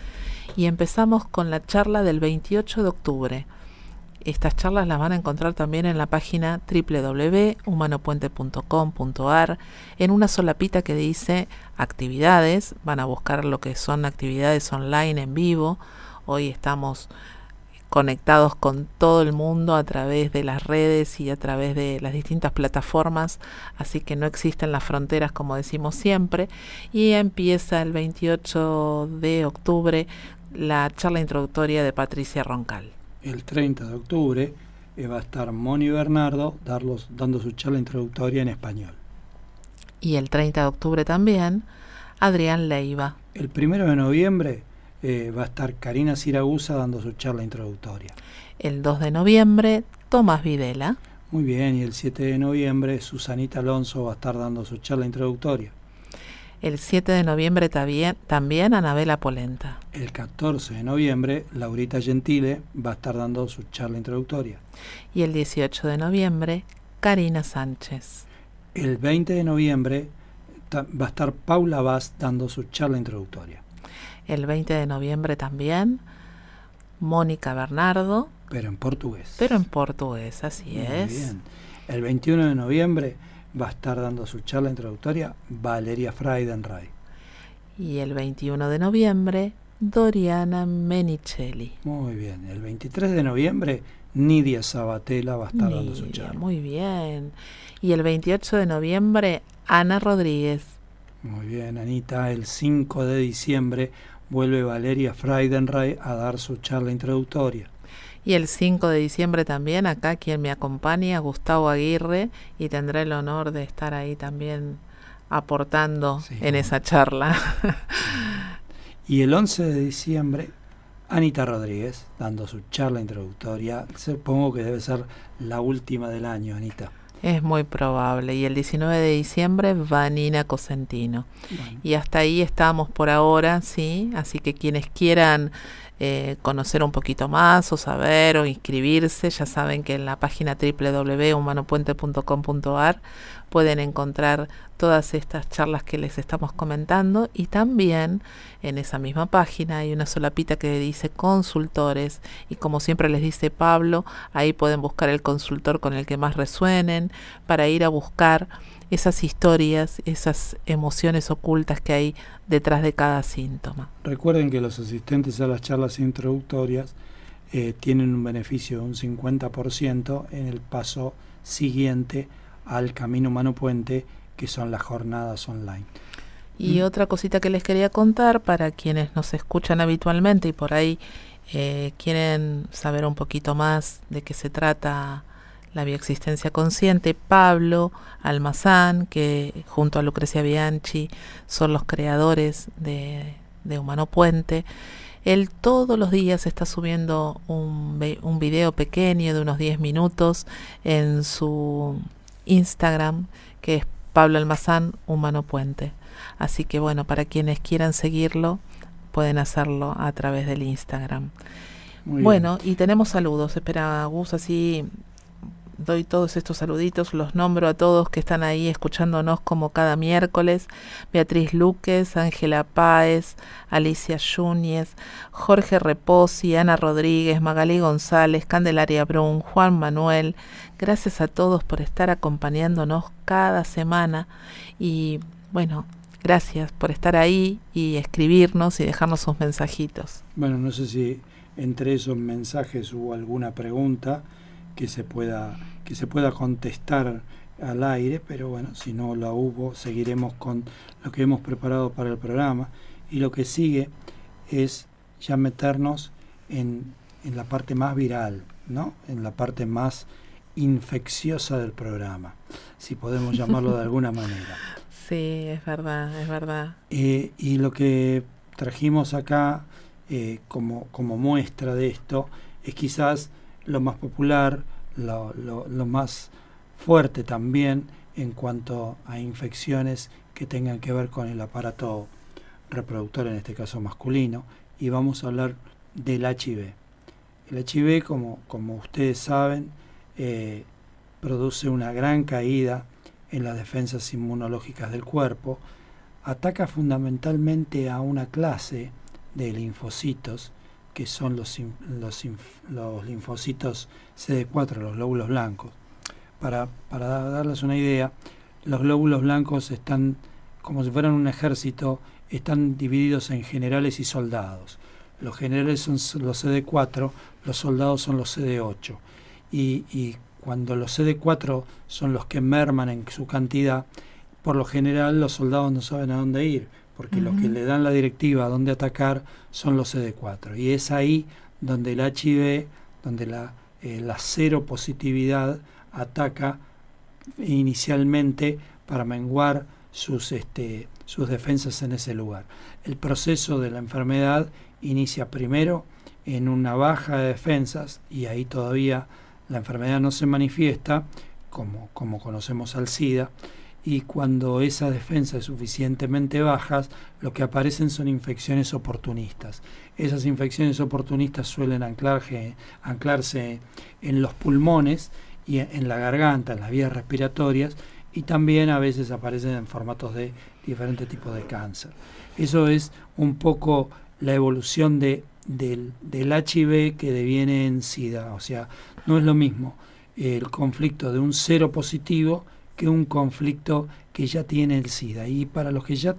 Y empezamos con la charla del 28 de octubre. Estas charlas las van a encontrar también en la página www.humanopuente.com.ar en una solapita que dice actividades. Van a buscar lo que son actividades online en vivo. Hoy estamos conectados con todo el mundo a través de las redes y a través de las distintas plataformas, así que no existen las fronteras como decimos siempre, y empieza el 28 de octubre la charla introductoria de Patricia Roncal. El 30 de octubre eh, va a estar Moni Bernardo darlos, dando su charla introductoria en español. Y el 30 de octubre también Adrián Leiva. El 1 de noviembre eh, va a estar Karina Siragusa dando su charla introductoria. El 2 de noviembre, Tomás Videla. Muy bien, y el 7 de noviembre, Susanita Alonso va a estar dando su charla introductoria. El 7 de noviembre también, también Anabela Polenta. El 14 de noviembre, Laurita Gentile va a estar dando su charla introductoria. Y el 18 de noviembre, Karina Sánchez. El 20 de noviembre va a estar Paula Vaz dando su charla introductoria el 20 de noviembre también, Mónica Bernardo. Pero en portugués. Pero en portugués, así Muy es. Bien. El 21 de noviembre va a estar dando su charla introductoria Valeria Freidenreich. Y el 21 de noviembre, Doriana Menicelli. Muy bien. El 23 de noviembre, Nidia Sabatella va a estar dando su charla. Muy bien. Y el 28 de noviembre, Ana Rodríguez. Muy bien, Anita. El 5 de diciembre vuelve Valeria Freidenreich a dar su charla introductoria. Y el 5 de diciembre también, acá quien me acompaña, Gustavo Aguirre, y tendré el honor de estar ahí también aportando en esa charla. (laughs) y el 11 de diciembre, Anita Rodríguez, dando su charla introductoria. Supongo que debe ser la última del año, Anita. Es muy probable. Y el 19 de diciembre, Vanina Cosentino. Y hasta ahí estamos por ahora, ¿sí? Así que quienes quieran eh, conocer un poquito más o saber o inscribirse, ya saben que en la página www.humanopuente.com.ar pueden encontrar todas estas charlas que les estamos comentando y también en esa misma página hay una solapita que dice consultores y como siempre les dice Pablo, ahí pueden buscar el consultor con el que más resuenen para ir a buscar esas historias, esas emociones ocultas que hay detrás de cada síntoma. Recuerden que los asistentes a las charlas introductorias eh, tienen un beneficio de un 50% en el paso siguiente al Camino Humano Puente, que son las jornadas online. Y otra cosita que les quería contar para quienes nos escuchan habitualmente y por ahí eh, quieren saber un poquito más de qué se trata la bioexistencia consciente, Pablo Almazán, que junto a Lucrecia Bianchi son los creadores de, Humano Puente. Él todos los días está subiendo un, un video pequeño de unos 10 minutos en su Instagram, que es Pablo Almazán Humano Puente. Así que bueno, para quienes quieran seguirlo, pueden hacerlo a través del Instagram. bueno, y tenemos saludos. Espera, Gus, así doy todos estos saluditos, los nombro a todos que están ahí escuchándonos como cada miércoles. Beatriz Luques, Ángela Páez, Alicia Yúñez, Jorge Reposi, Ana Rodríguez, Magalí González, Candelaria Brun, Juan Manuel. Gracias a todos por estar acompañándonos cada semana y bueno, gracias por estar ahí y escribirnos y dejarnos sus mensajitos. Bueno, no sé si entre esos mensajes hubo alguna pregunta que se pueda, que se pueda contestar al aire, pero bueno, si no la hubo, seguiremos con lo que hemos preparado para el programa. Y lo que sigue es ya meternos en, en la parte más viral, ¿no? En la parte más infecciosa del programa, si podemos (laughs) llamarlo de alguna manera. Sí, es verdad, es verdad. Eh, y lo que trajimos acá eh, como, como muestra de esto es quizás lo más popular, lo, más fuerte también en cuanto a infecciones que tengan que ver con el aparato reproductor, en este caso masculino, y vamos a hablar del HIV. El HIV, como, como ustedes saben, eh, produce una gran caída en las defensas inmunológicas del cuerpo, ataca fundamentalmente a una clase de linfocitos, que son los, los, los linfocitos CD4, los glóbulos blancos. Para, para darles una idea, los glóbulos blancos están, como si fueran un ejército, están divididos en generales y soldados. Los generales son los CD4, los soldados son los CD8. Y, y cuando los CD4 son los que merman en su cantidad, por lo general los soldados no saben a dónde ir, porque los que le dan la directiva a dónde atacar son los CD4. Y es ahí donde el HIV, donde la, eh, la cero positividad ataca inicialmente para menguar sus, este, sus defensas en ese lugar. El proceso de la enfermedad inicia primero en una baja de defensas y ahí todavía la enfermedad no se manifiesta, como, como conocemos al SIDA, y cuando esa defensa es suficientemente bajas, lo que aparecen son infecciones oportunistas. Esas infecciones oportunistas suelen anclarse, anclarse en los pulmones y en la garganta, en las vías respiratorias, y también a veces aparecen en formatos de diferentes tipos de cáncer. Eso es un poco la evolución de, del, del HIV que deviene en SIDA. O sea, no es lo mismo el conflicto de un cero positivo que un conflicto que ya tiene el SIDA. Y para los que ya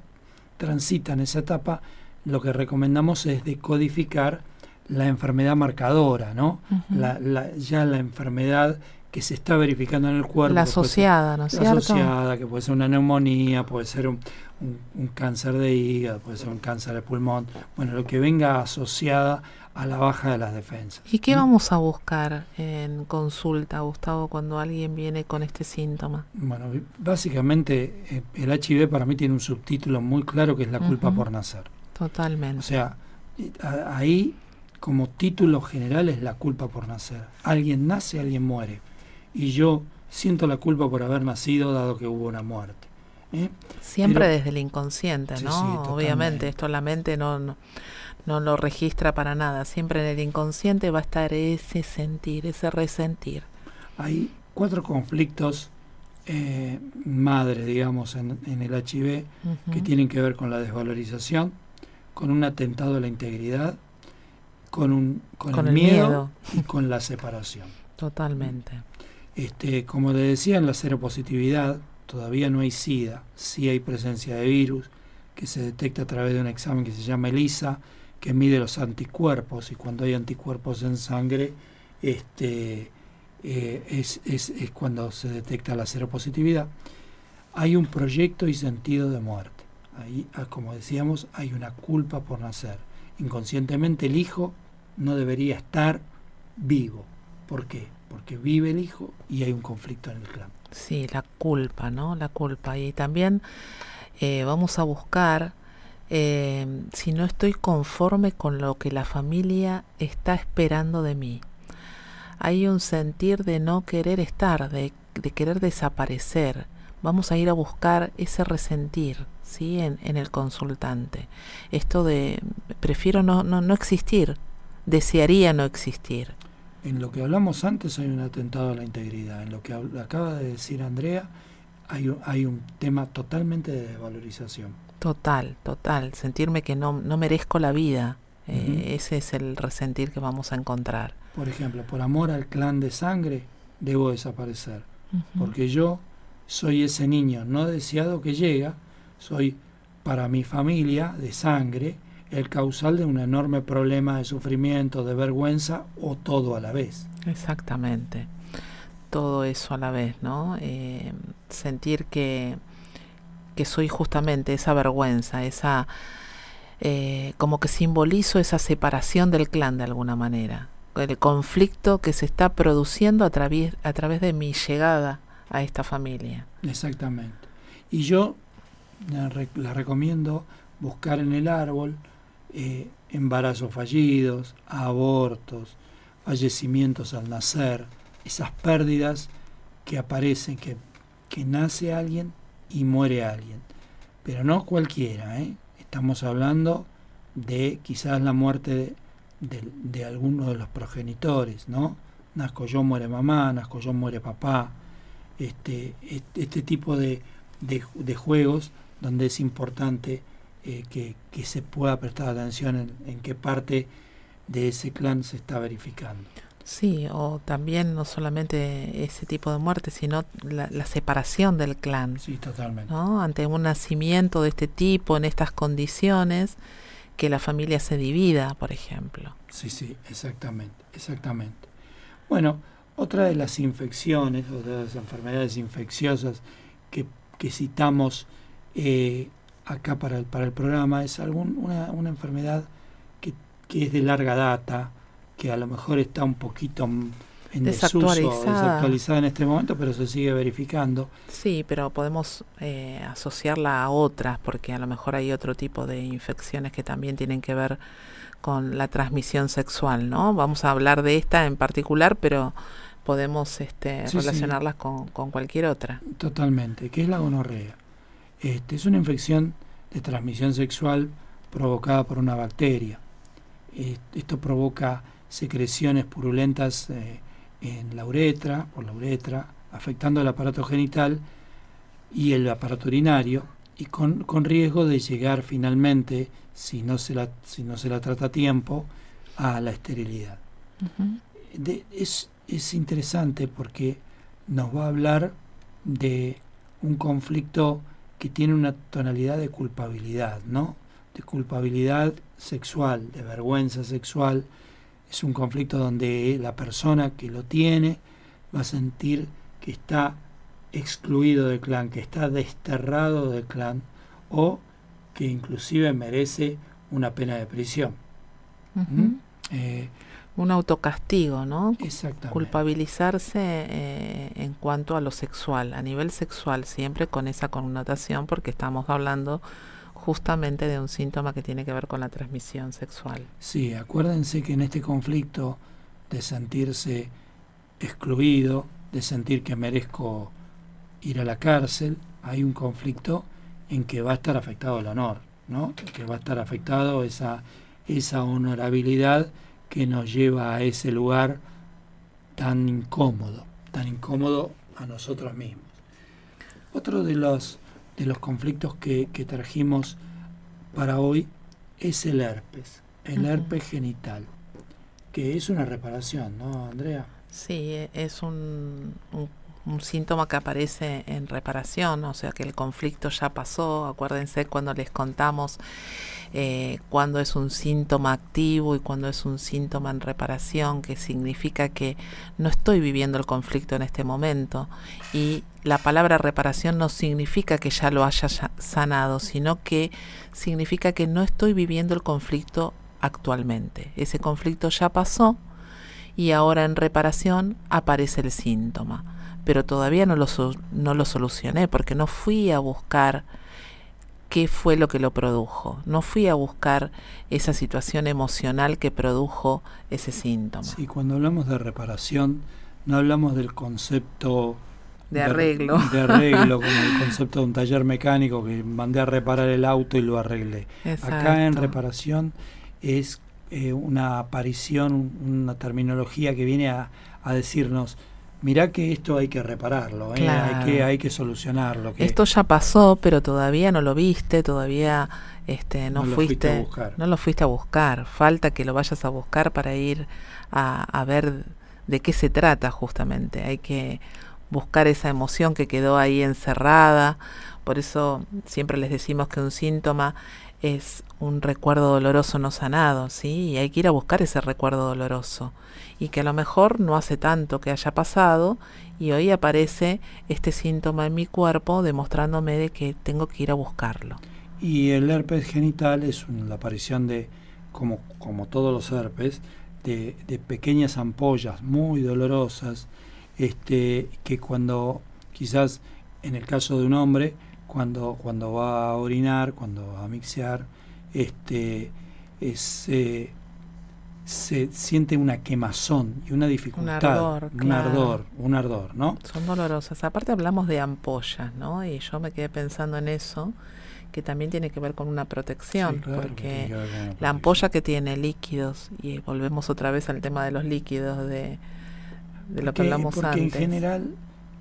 transitan esa etapa, lo que recomendamos es decodificar la enfermedad marcadora, ¿no? la, ya la enfermedad que se está verificando en el cuerpo. La asociada, ¿no es cierto? La asociada, que puede ser una neumonía, puede ser un, un, cáncer de hígado, puede ser un cáncer de pulmón, bueno, lo que venga asociada a la baja de las defensas. ¿Y qué vamos a buscar en consulta, Gustavo, cuando alguien viene con este síntoma? Bueno, básicamente eh, el HIV para mí tiene un subtítulo muy claro que es la culpa por nacer. Totalmente. O sea, ahí como título general es la culpa por nacer. Alguien nace, alguien muere. Y yo siento la culpa por haber nacido dado que hubo una muerte. ¿eh? Siempre desde el inconsciente, ¿no? Obviamente, esto la mente no, no, lo registra para nada. Siempre en el inconsciente va a estar ese sentir, ese resentir. Hay cuatro conflictos eh, madres, digamos, en, el HIV que tienen que ver con la desvalorización, con un atentado a la integridad, con, un, con, el, miedo, y con la separación. Totalmente. Este, como le decía, en la seropositividad todavía no hay SIDA, sí hay presencia de virus que se detecta a través de un examen que se llama ELISA, que mide los anticuerpos y cuando hay anticuerpos en sangre este, eh, es, es, es, cuando se detecta la seropositividad. Hay un proyecto y sentido de muerte. Ahí, ah, como decíamos, hay una culpa por nacer. Inconscientemente el hijo no debería estar vivo. ¿Por qué? Porque vive el hijo y hay un conflicto en el clan. Sí, la culpa, ¿no? La culpa. Y también eh, vamos a buscar eh, si no estoy conforme con lo que la familia está esperando de mí. Hay un sentir de no querer estar, de, querer desaparecer. Vamos a ir a buscar ese resentir, ¿sí? En, el consultante. Esto de prefiero no, no existir, desearía no existir. En lo que hablamos antes hay un atentado a la integridad. En lo que acaba de decir Andrea hay un, hay un tema totalmente de desvalorización. Total, total. Sentirme que no, no merezco la vida. Eh, ese es el resentir que vamos a encontrar. Por ejemplo, por amor al clan de sangre, debo desaparecer. Porque yo soy ese niño no deseado que llega, soy para mi familia de sangre el causal de un enorme problema de sufrimiento, de vergüenza o todo a la vez. Exactamente, todo eso a la vez, ¿no? Eh, sentir que, que soy justamente esa vergüenza, esa... Eh, como que simbolizo esa separación del clan de alguna manera, el conflicto que se está produciendo a, través a través de mi llegada a esta familia. Exactamente. Y yo la, recomiendo buscar en el árbol eh, embarazos fallidos, abortos, fallecimientos al nacer, esas pérdidas que aparecen, que, que nace alguien y muere alguien. Pero no cualquiera, ¿eh? estamos hablando de quizás la muerte de, de, alguno de los progenitores, ¿no? Nazco yo, muere mamá, nazco yo, muere papá. Este, este, este tipo de, de, juegos donde es importante eh, que, que, se pueda prestar atención en, en qué parte de ese clan se está verificando. Sí, o también no solamente ese tipo de muerte, sino la, separación del clan. Sí, totalmente. ¿no? Ante un nacimiento de este tipo, en estas condiciones, que la familia se divida, por ejemplo. Sí, sí, exactamente, exactamente. Bueno, otra de las infecciones, otra de las enfermedades infecciosas que, que citamos eh, acá para el, para el programa es algún, una, una enfermedad que, que es de larga data, que a lo mejor está un poquito en desuso, desactualizada en este momento, pero se sigue verificando. Sí, pero podemos eh, asociarla a otras, porque a lo mejor hay otro tipo de infecciones que también tienen que ver con la transmisión sexual, ¿no? Vamos a hablar de esta en particular, pero podemos este, relacionarlas Con, con, cualquier otra. Totalmente, que es la gonorrea. Este, es una infección de transmisión sexual provocada por una bacteria. esto provoca secreciones purulentas eh, en la uretra, por la uretra, afectando el aparato genital y el aparato urinario, y con, con riesgo de llegar finalmente, si no, se la, si no se la trata a tiempo, a la esterilidad. es, es interesante porque nos va a hablar de un conflicto que tiene una tonalidad de culpabilidad, ¿no? De culpabilidad sexual, de vergüenza sexual, es un conflicto donde la persona que lo tiene va a sentir que está excluido del clan, que está desterrado del clan o que inclusive merece una pena de prisión. ¿Mm? Eh, un autocastigo, ¿no? Exactamente. Culpabilizarse eh, en cuanto a lo sexual, a nivel sexual, siempre con esa connotación, porque estamos hablando justamente de un síntoma que tiene que ver con la transmisión sexual. Sí, acuérdense que en este conflicto de sentirse excluido, de sentir que merezco ir a la cárcel, hay un conflicto en que va a estar afectado el honor, ¿no? Que va a estar afectado esa, esa honorabilidad que nos lleva a ese lugar tan incómodo, tan incómodo a nosotros mismos. Otro de los de los conflictos que, trajimos para hoy es el herpes, el herpes genital, que es una reparación, ¿no, Andrea? Sí, e, es un, un síntoma que aparece en reparación, o sea que el conflicto ya pasó. Acuérdense cuando les contamos eh, cuando es un síntoma activo y cuando es un síntoma en reparación, que significa que no estoy viviendo el conflicto en este momento. Y la palabra reparación no significa que ya lo haya sanado, sino que significa que no estoy viviendo el conflicto actualmente. Ese conflicto ya pasó y ahora en reparación aparece el síntoma pero todavía no lo, no lo solucioné porque no fui a buscar qué fue lo que lo produjo. No fui a buscar esa situación emocional que produjo ese síntoma. Sí, cuando hablamos de reparación, no hablamos del concepto de arreglo. De, arreglo, como el concepto de un taller mecánico que mandé a reparar el auto y lo arreglé. Acá en reparación es eh, una aparición, una terminología que viene a, a decirnos, mirá que esto hay que repararlo, ¿eh? hay, que, hay que solucionarlo. Esto ya pasó, pero todavía no lo viste, todavía este, no, fuiste, no lo fuiste a buscar. Falta que lo vayas a buscar para ir a, a ver de qué se trata justamente. Hay que buscar esa emoción que quedó ahí encerrada. Por eso siempre les decimos que un síntoma es un recuerdo doloroso no sanado, ¿sí? Y hay que ir a buscar ese recuerdo doloroso. Y que a lo mejor no hace tanto que haya pasado y hoy aparece este síntoma en mi cuerpo demostrándome de que tengo que ir a buscarlo. Y el herpes genital es la aparición de, como, como todos los herpes, de, de pequeñas ampollas muy dolorosas, este, que cuando quizás en el caso de un hombre, cuando, cuando va a orinar, cuando va a mixear, este, se siente una quemazón y una dificultad, un ardor, un ardor, un ardor, ¿no? Son dolorosas. Aparte hablamos de ampollas, ¿no? Y yo me quedé pensando en eso, que también tiene que ver con una protección, porque la ampolla que tiene líquidos, y volvemos otra vez al tema de los líquidos, de, de lo que hablamos porque antes. en general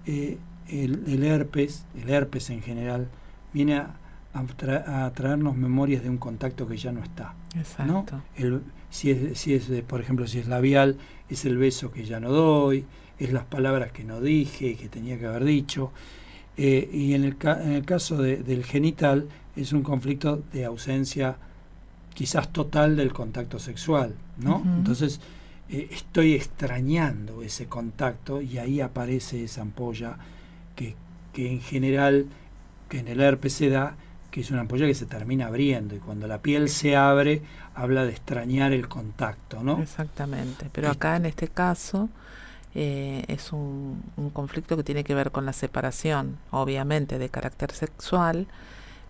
eh, el, herpes, el herpes en general, viene a, a, traernos memorias de un contacto que ya no está. Exacto. El, si es, si es por ejemplo, si es labial, es el beso que ya no doy, es las palabras que no dije, que tenía que haber dicho. Eh, y en el, en el caso del genital es un conflicto de ausencia quizás total del contacto sexual, ¿no? Entonces eh, estoy extrañando ese contacto y ahí aparece esa ampolla que, que en general, que en el herpes se da, que es una ampolla que se termina abriendo y cuando la piel se abre habla de extrañar el contacto, ¿no? Exactamente, pero acá en este caso eh, es un, un, conflicto que tiene que ver con la separación, obviamente de carácter sexual,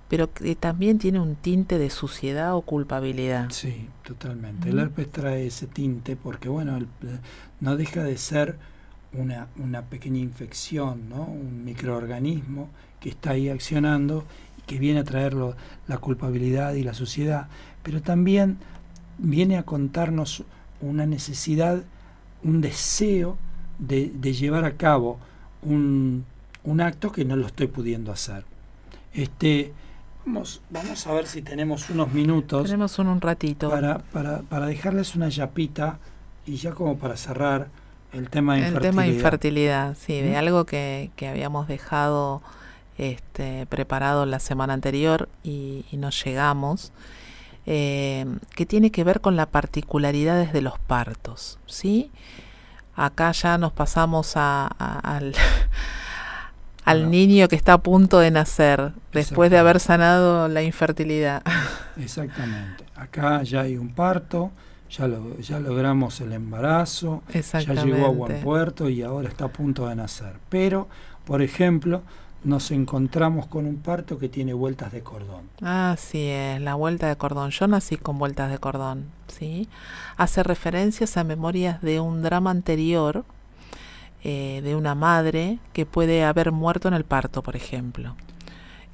pero que también tiene un tinte de suciedad o culpabilidad. Sí, totalmente. El herpes trae ese tinte porque, bueno, no deja de ser una, una pequeña infección, ¿no? Un microorganismo que está ahí accionando que viene a traerlo la culpabilidad y la suciedad, pero también viene a contarnos una necesidad, un deseo de, de llevar a cabo un, un acto que no lo estoy pudiendo hacer. Este, Vamos, vamos a ver si tenemos unos minutos. Tenemos un, ratito. Para, para, para dejarles una yapita y ya como para cerrar el tema de el infertilidad. El tema de infertilidad, sí, de algo que, que, habíamos dejado este, preparado la semana anterior y, y nos llegamos, eh, que tiene que ver con las particularidades de los partos, ¿sí? Acá ya nos pasamos a, a, al (laughs) al niño que está a punto de nacer, después de haber sanado la infertilidad. (laughs) Exactamente. Acá ya hay un parto, ya, lo, ya logramos el embarazo, ya llegó a buen puerto y ahora está a punto de nacer. Pero, por ejemplo, nos encontramos con un parto que tiene vueltas de cordón. Así es, la vuelta de cordón. Yo nací con vueltas de cordón, ¿sí? Hace referencias a memorias de un drama anterior eh, de una madre que puede haber muerto en el parto, por ejemplo.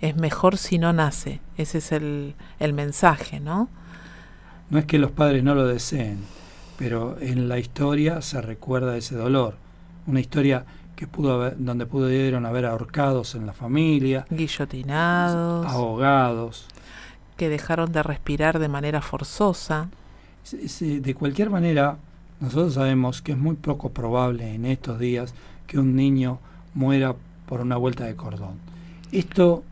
Es mejor si no nace. Ese es el, el mensaje, ¿no? No es que los padres no lo deseen, pero en la historia se recuerda ese dolor. Una historia que pudo haber, donde pudieron haber ahorcados en la familia, guillotinados, ahogados, que dejaron de respirar de manera forzosa. De cualquier manera, nosotros sabemos que es muy poco probable en estos días que un niño muera por una vuelta de cordón. Esto,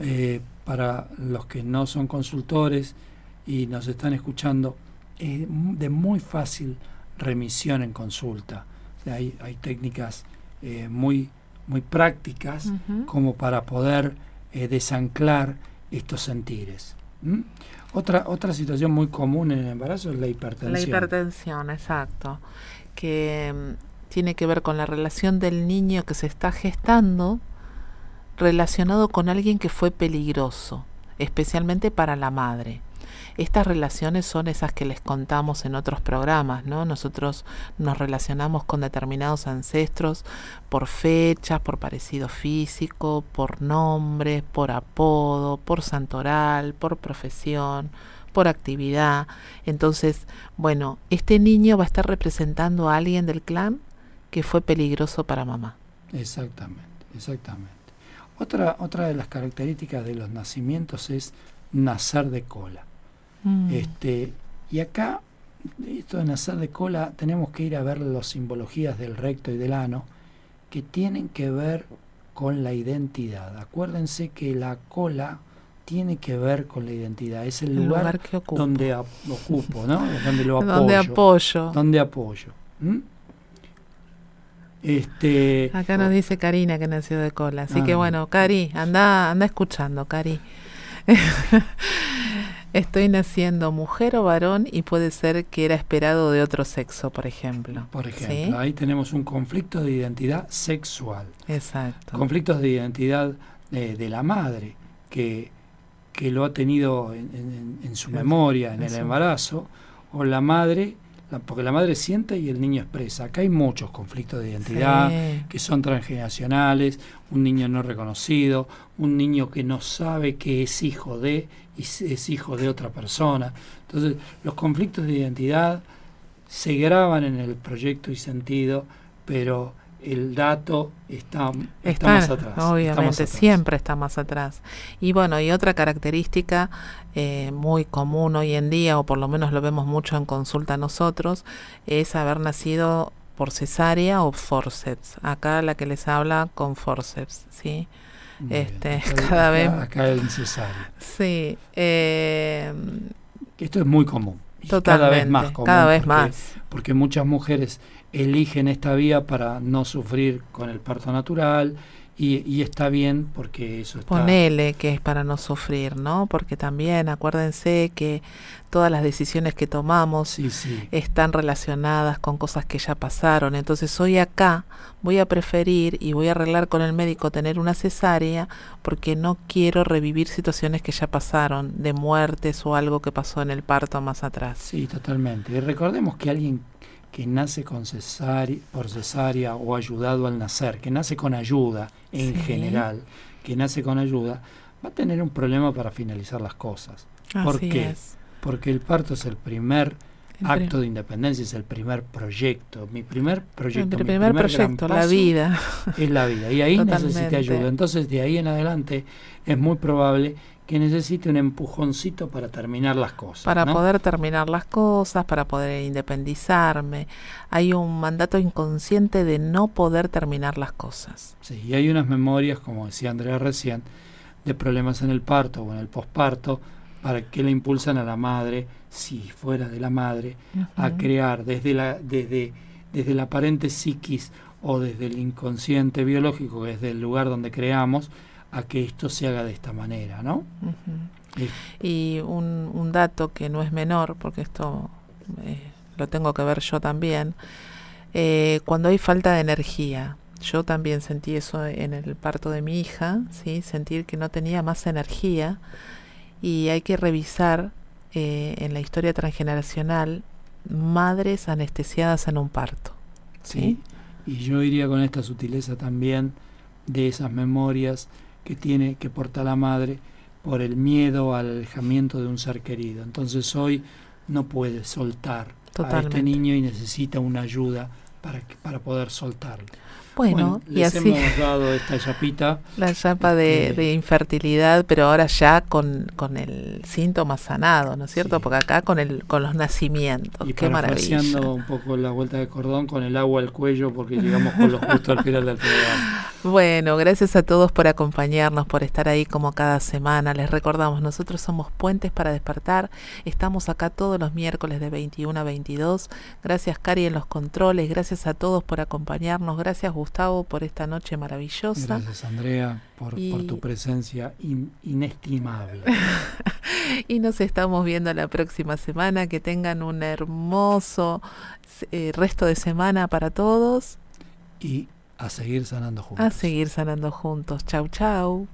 eh, para los que no son consultores y nos están escuchando, es de muy fácil remisión en consulta. hay, hay, técnicas eh, muy, muy prácticas uh -huh. como para poder eh, desanclar estos sentires. ¿Mm? Otra, otra situación muy común en el embarazo es la hipertensión. La hipertensión, exacto. Que um, tiene que ver con la relación del niño que se está gestando relacionado con alguien que fue peligroso, especialmente para la madre. Estas relaciones son esas que les contamos en otros programas, ¿no? Nosotros nos relacionamos con determinados ancestros por fechas, por parecido físico, por nombre, por apodo, por santoral, por profesión, por actividad. Entonces, bueno, este niño va a estar representando a alguien del clan que fue peligroso para mamá. Exactamente, exactamente. Otra, otra de las características de los nacimientos es nacer de cola. Mm. Este, y acá, esto de nacer de cola, tenemos que ir a ver las simbologías del recto y del ano que tienen que ver con la identidad. Acuérdense que la cola tiene que ver con la identidad, es el, lugar, que donde ocupo, ¿no? donde lo (laughs) apoyo. donde apoyo. Donde apoyo. Este, Acá nos dice Karina que nació de cola. Así que ah. bueno, Cari, anda, anda escuchando, Cari. (laughs) Estoy naciendo mujer o varón y puede ser que era esperado de otro sexo, por ejemplo. Por ejemplo, ahí tenemos un conflicto de identidad sexual. Exacto. Conflictos de identidad de la madre, que, que lo ha tenido en, su memoria, en el embarazo, o la madre porque la madre siente y el niño expresa. Acá hay muchos conflictos de identidad que son transgeneracionales, un niño no reconocido, un niño que no sabe que es hijo de y es hijo de otra persona. Entonces, los conflictos de identidad se graban en el proyecto y sentido, pero el dato está, está, más atrás. Obviamente, siempre está más atrás. Y bueno, y otra característica eh, muy común hoy en día, o por lo menos lo vemos mucho en consulta nosotros, es haber nacido por cesárea o forceps. Acá la que les habla con forceps, ¿sí? Este, cada vez... Acá en cesárea. Sí. Eh, Esto es muy común. cada vez más común. Cada vez más. Porque muchas mujeres eligen esta vía para no sufrir con el parto natural y, y, está bien porque eso está... Ponele que es para no sufrir, ¿no? Porque también acuérdense que todas las decisiones que tomamos están relacionadas con cosas que ya pasaron. Entonces hoy acá voy a preferir y voy a arreglar con el médico tener una cesárea porque no quiero revivir situaciones que ya pasaron, de muertes o algo que pasó en el parto más atrás. Sí, totalmente. Y recordemos que alguien que nace con cesárea, por cesárea o ayudado al nacer, que nace con ayuda en general, que nace con ayuda, va a tener un problema para finalizar las cosas. ¿Por qué? Porque el parto es el primer acto de independencia, es el primer proyecto. Mi primer proyecto, el primer, proyecto, la vida. Es la vida. Y ahí necesita ayuda. Entonces, de ahí en adelante, es muy probable que necesite un empujoncito para terminar las cosas. Para poder terminar las cosas, para poder independizarme. Hay un mandato inconsciente de no poder terminar las cosas. Sí, y hay unas memorias, como decía Andrea recién, de problemas en el parto o en el posparto, para que le impulsan a la madre, si fuera de la madre, a crear desde la, desde, desde la aparente psiquis o desde el inconsciente biológico, desde el lugar donde creamos, a que esto se haga de esta manera, ¿no? Y un, un, dato que no es menor, porque esto eh, lo tengo que ver yo también, eh, cuando hay falta de energía, yo también sentí eso en el parto de mi hija, ¿sí? sentir que no tenía más energía y hay que revisar eh, en la historia transgeneracional madres anestesiadas en un parto. ¿sí? Y yo iría con esta sutileza también de esas memorias que tiene, que porta la madre por el miedo al alejamiento de un ser querido. Entonces hoy no puede soltar a este niño y necesita una ayuda para, para poder soltarlo. Bueno, y así. hemos dado esta chapita. La chapa de, este, infertilidad, pero ahora ya con, con, el síntoma sanado, ¿no es cierto? Porque acá con el con los nacimientos. Y Qué maravilla. un poco la vuelta de cordón con el agua al cuello, porque llegamos con los justo al final del programa. (laughs) Bueno, gracias a todos por acompañarnos, por estar ahí como cada semana. Les recordamos, nosotros somos Puentes para Despertar. Estamos acá todos los miércoles de 21 a 22. Gracias, Cari, en los controles. Gracias a todos por acompañarnos. Gracias, Gustavo, por esta noche maravillosa. Gracias, Andrea, por, tu presencia inestimable. (laughs) y nos estamos viendo la próxima semana. Que tengan un hermoso eh, resto de semana para todos. Y a seguir sanando juntos. A seguir sanando juntos. Chau, chau.